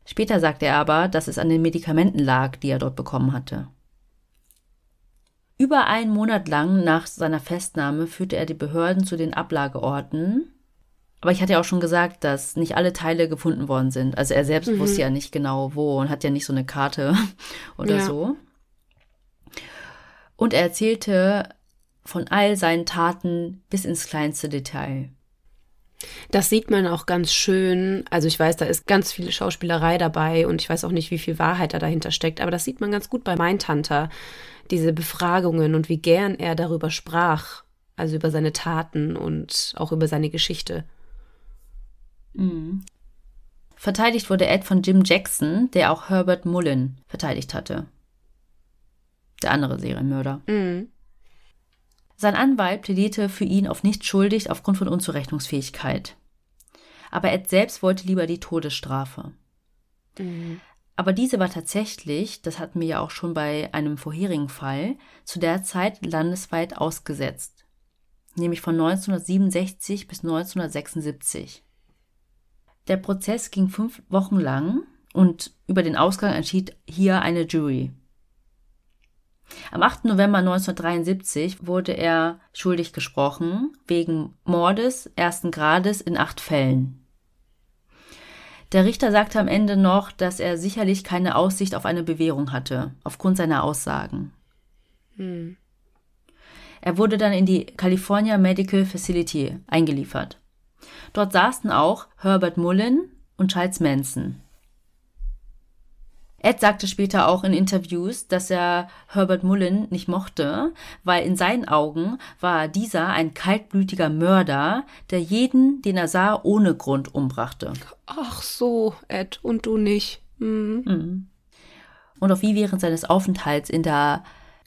Später sagte er aber, dass es an den Medikamenten lag, die er dort bekommen hatte. Über einen Monat lang nach seiner Festnahme führte er die Behörden zu den Ablageorten. Aber ich hatte ja auch schon gesagt, dass nicht alle Teile gefunden worden sind. Also er selbst wusste ja nicht genau wo und hat ja nicht so eine Karte (laughs) oder Ja. so. Und er erzählte von all seinen Taten bis ins kleinste Detail. Das sieht man auch ganz schön. Also ich weiß, da ist ganz viel Schauspielerei dabei und ich weiß auch nicht, wie viel Wahrheit da dahinter steckt, aber das sieht man ganz gut bei Mindhunter. Diese Befragungen und wie gern er darüber sprach. Also über seine Taten und auch über seine Geschichte. Verteidigt wurde Ed von Jim Jackson, der auch Herbert Mullen verteidigt hatte. Der andere Serienmörder. Mhm. Sein Anwalt plädierte für ihn auf nicht schuldig aufgrund von Unzurechnungsfähigkeit. Aber Ed selbst wollte lieber die Todesstrafe. Aber diese war tatsächlich, das hatten wir ja auch schon bei einem vorherigen Fall, zu der Zeit landesweit ausgesetzt. Nämlich von 1967 bis 1976. Der Prozess ging fünf Wochen lang und über den Ausgang entschied hier eine Jury. Am 8. November 1973 wurde er schuldig gesprochen wegen Mordes ersten Grades in acht Fällen. Der Richter sagte am Ende noch, dass er sicherlich keine Aussicht auf eine Bewährung hatte, aufgrund seiner Aussagen. Er wurde dann in die California Medical Facility eingeliefert. Dort saßen auch Herbert Mullen und Charles Manson. Ed sagte später auch in Interviews, dass er Herbert Mullen nicht mochte, weil in seinen Augen war dieser ein kaltblütiger Mörder, der jeden, den er sah, ohne Grund umbrachte. Ach so, Ed, und du nicht. Hm. Und auch wie während seines Aufenthalts in der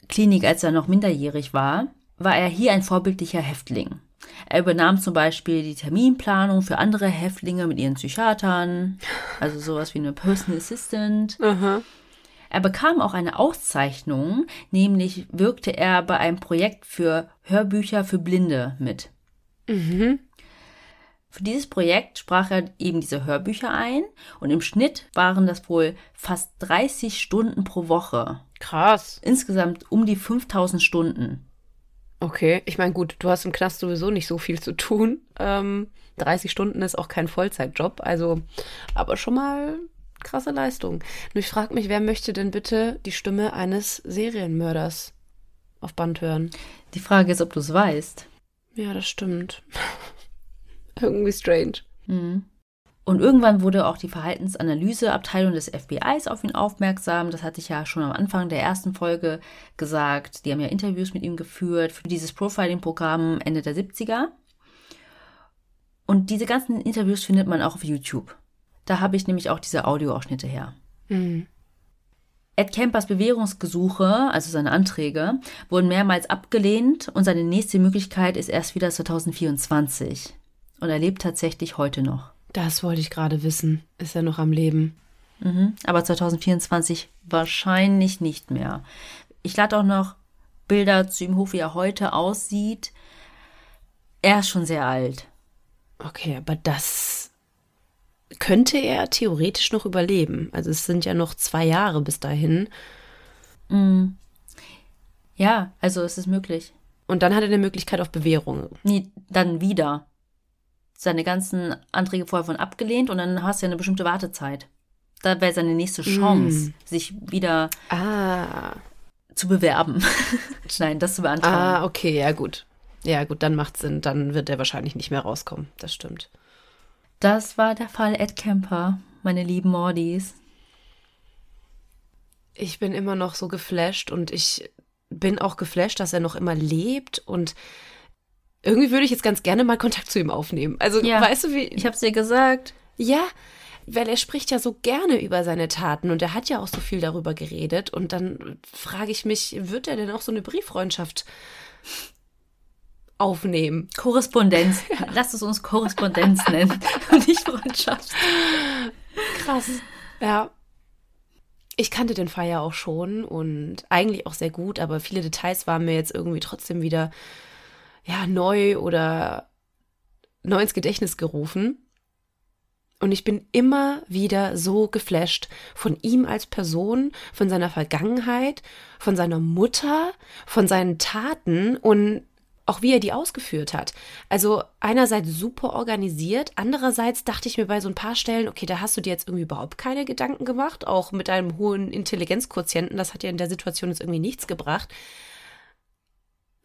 Klinik, als er noch minderjährig war, war er hier ein vorbildlicher Häftling. Er übernahm zum Beispiel die Terminplanung für andere Häftlinge mit ihren Psychiatern, also sowas wie eine Personal Assistant. Aha. Er bekam auch eine Auszeichnung, nämlich wirkte er bei einem Projekt für Hörbücher für Blinde mit. Für dieses Projekt sprach er eben diese Hörbücher ein und im Schnitt waren das wohl fast 30 Stunden pro Woche. Krass. Insgesamt um die 5000 Stunden. Okay, ich meine, gut, du hast im Knast sowieso nicht so viel zu tun. Ähm, 30 Stunden ist auch kein Vollzeitjob, also, aber schon mal krasse Leistung. Nur ich frage mich, wer möchte denn bitte die Stimme eines Serienmörders auf Band hören? Die Frage ist, ob du es weißt. Ja, das stimmt. (laughs) Irgendwie strange. Und irgendwann wurde auch die Verhaltensanalyseabteilung des FBIs auf ihn aufmerksam. Das hatte ich ja schon am Anfang der ersten Folge gesagt. Die haben ja Interviews mit ihm geführt für dieses Profiling-Programm Ende der 70er. Und diese ganzen Interviews findet man auch auf YouTube. Da habe ich nämlich auch diese Audioausschnitte her. Ed Kempers Bewährungsgesuche, also seine Anträge, wurden mehrmals abgelehnt und seine nächste Möglichkeit ist erst wieder 2024. Und er lebt tatsächlich heute noch. Das wollte ich gerade wissen. Ist er noch am Leben? Aber 2024 wahrscheinlich nicht mehr. Ich lade auch noch Bilder zu ihm hoch, wie er heute aussieht. Er ist schon sehr alt. Okay, aber das könnte er theoretisch noch überleben. Also es sind ja noch zwei Jahre bis dahin. Ja, also es ist möglich. Und dann hat er eine Möglichkeit auf Bewährung. Nee, dann wieder. Seine ganzen Anträge vorher von abgelehnt und dann hast du ja eine bestimmte Wartezeit. Da wäre seine nächste Chance, sich wieder Ah. zu bewerben. (laughs) Nein, das zu beantragen. Ah, okay, ja gut. Ja gut, dann macht Sinn. Dann wird er wahrscheinlich nicht mehr rauskommen. Das stimmt. Das war der Fall Ed Kemper, meine lieben Mordis. Ich bin immer noch so geflasht und ich bin auch geflasht, dass er noch immer lebt und irgendwie würde ich jetzt ganz gerne mal Kontakt zu ihm aufnehmen. Also, Ja. weißt du, wie. Ich hab's dir gesagt. Ja, weil er spricht ja so gerne über seine Taten und er hat ja auch so viel darüber geredet. Und dann frage ich mich, wird er denn auch so eine Brieffreundschaft aufnehmen? Korrespondenz. (laughs) Lass es uns Korrespondenz (laughs) nennen und nicht Freundschaft. Krass. Ja. Ich kannte den Fall ja auch schon und eigentlich auch sehr gut, aber viele Details waren mir jetzt irgendwie trotzdem wieder ja neu oder neu ins Gedächtnis gerufen. Und ich bin immer wieder so geflasht von ihm als Person, von seiner Vergangenheit, von seiner Mutter, von seinen Taten und auch wie er die ausgeführt hat. Also einerseits super organisiert, andererseits dachte ich mir bei so ein paar Stellen, okay, da hast du dir jetzt irgendwie überhaupt keine Gedanken gemacht, auch mit deinem hohen Intelligenzquotienten, das hat dir in der Situation jetzt irgendwie nichts gebracht.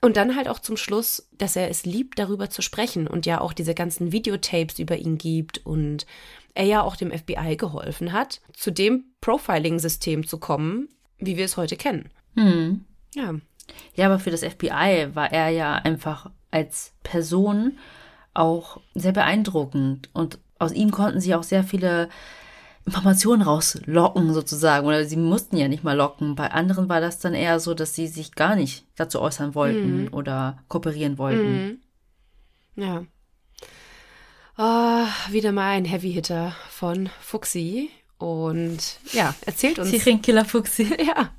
Und dann halt auch zum Schluss, dass er es liebt, darüber zu sprechen und ja auch diese ganzen Videotapes über ihn gibt und er ja auch dem FBI geholfen hat, zu dem Profiling-System zu kommen, wie wir es heute kennen. Hm. Ja. Ja, aber für das FBI war er ja einfach als Person auch sehr beeindruckend. Und aus ihm konnten sie auch sehr viele Informationen rauslocken, sozusagen. Oder sie mussten ja nicht mal locken. Bei anderen war das dann eher so, dass sie sich gar nicht dazu äußern wollten oder kooperieren wollten. Ja. Ah, wieder mal ein Heavy-Hitter von Fuxi. Und ja, erzählt uns. Serienkiller Fuchsi. (laughs) Ja.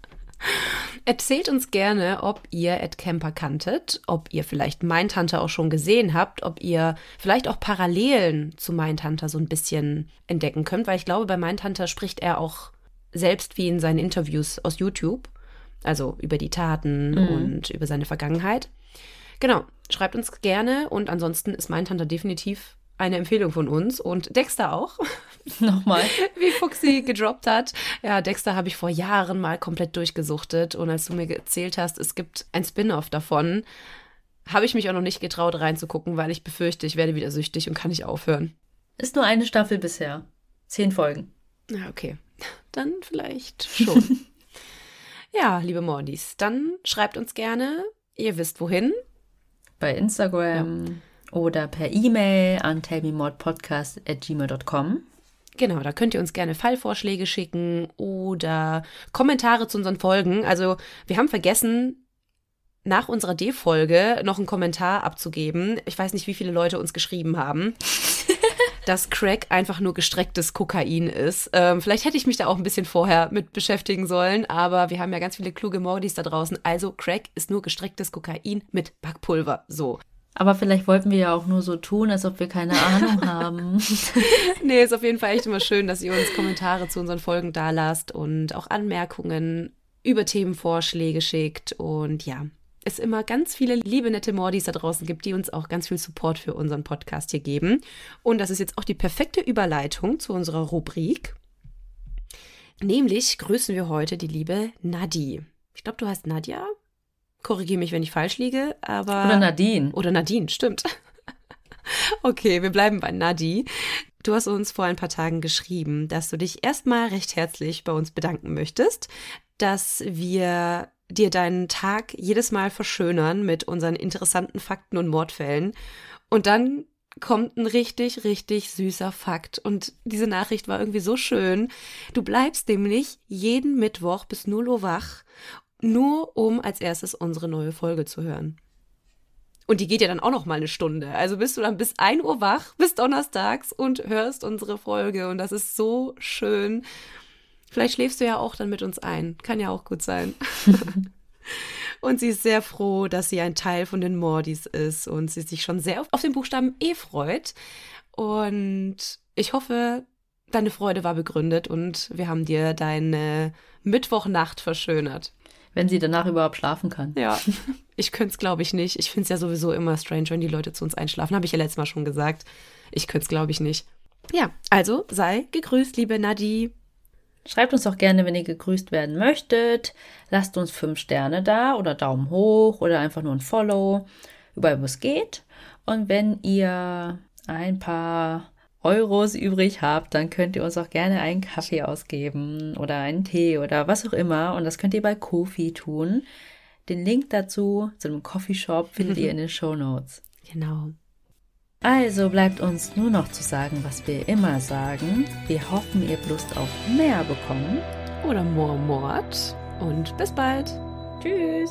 Erzählt uns gerne, ob ihr Ed Kemper kanntet, ob ihr vielleicht Mindhunter auch schon gesehen habt, ob ihr vielleicht auch Parallelen zu Mindhunter so ein bisschen entdecken könnt, weil ich glaube, bei Mindhunter spricht er auch selbst wie in seinen Interviews aus YouTube, also über die Taten und über seine Vergangenheit. Genau, schreibt uns gerne und ansonsten ist Mindhunter definitiv eine Empfehlung von uns und Dexter auch. (laughs) Nochmal. (laughs) wie Fuxi gedroppt hat. Ja, Dexter habe ich vor Jahren mal komplett durchgesuchtet und als du mir erzählt hast, es gibt ein Spin-off davon, habe ich mich auch noch nicht getraut reinzugucken, weil ich befürchte, ich werde wieder süchtig und kann nicht aufhören. Ist nur eine Staffel bisher. Zehn Folgen. Ja, okay. dann vielleicht schon. (laughs) ja, liebe Mordis, dann schreibt uns gerne, ihr wisst wohin. Bei Instagram ja. Oder per E-Mail an tellmemodpodcast.gmail.com. Genau, da könnt ihr uns gerne Fallvorschläge schicken oder Kommentare zu unseren Folgen. Also wir haben vergessen, nach unserer D-Folge noch einen Kommentar abzugeben. Ich weiß nicht, wie viele Leute uns geschrieben haben. (laughs) dass Crack einfach nur gestrecktes Kokain ist. Ähm, vielleicht hätte ich mich da auch ein bisschen vorher mit beschäftigen sollen, aber wir haben ja ganz viele kluge Mordis da draußen. Also Crack ist nur gestrecktes Kokain mit Backpulver. So. Aber vielleicht wollten wir ja auch nur so tun, als ob wir keine Ahnung (laughs) haben. nee, ist auf jeden Fall echt immer schön, dass ihr uns Kommentare zu unseren Folgen da lasst und auch Anmerkungen über Themenvorschläge schickt. Und ja, es immer ganz viele liebe, nette Mordis da draußen gibt, die uns auch ganz viel Support für unseren Podcast hier geben. Und das ist jetzt auch die perfekte Überleitung zu unserer Rubrik. Nämlich grüßen wir heute die liebe Nadi. Ich glaube, du heißt Nadja. Korrigiere mich, wenn ich falsch liege, aber. Oder Nadine. Oder Nadine, stimmt. (laughs) okay, wir bleiben bei Nadi. Du hast uns vor ein paar Tagen geschrieben, dass du dich erstmal recht herzlich bei uns bedanken möchtest, dass wir dir deinen Tag jedes Mal verschönern mit unseren interessanten Fakten und Mordfällen. Und dann kommt ein richtig, richtig süßer Fakt. Und diese Nachricht war irgendwie so schön. Du bleibst nämlich jeden Mittwoch bis 0 Uhr wach, nur um als erstes unsere neue Folge zu hören. Und die geht ja dann auch noch mal eine Stunde. Also bist du dann bis 1 Uhr wach, bis donnerstags und hörst unsere Folge. Und das ist so schön. Vielleicht schläfst du ja auch dann mit uns ein. Kann ja auch gut sein. (laughs) und sie ist sehr froh, dass sie ein Teil von den Mordis ist und sie sich schon sehr auf den Buchstaben E freut. Und ich hoffe, deine Freude war begründet und wir haben dir deine Mittwochnacht verschönert. Wenn sie danach überhaupt schlafen kann. Ja, (laughs) ich könnte es, glaube ich, nicht. Ich finde es ja sowieso immer strange, wenn die Leute zu uns einschlafen. Habe ich ja letztes Mal schon gesagt. Ich könnte es, glaube ich, nicht. Ja, also sei gegrüßt, liebe Nadi. Schreibt uns doch gerne, wenn ihr gegrüßt werden möchtet. Lasst uns fünf Sterne da oder Daumen hoch oder einfach nur ein Follow, überall wo es geht. Und wenn ihr ein paar Euros übrig habt, dann könnt ihr uns auch gerne einen Kaffee ausgeben oder einen Tee oder was auch immer. Und das könnt ihr bei Kofi tun. Den Link dazu zu einem Coffeeshop findet ihr in den Show Notes. (laughs) Genau. Also bleibt uns nur noch zu sagen, was wir immer sagen. Wir hoffen, ihr habt Lust auf mehr bekommen. Oder more Mord. Und bis bald. Tschüss.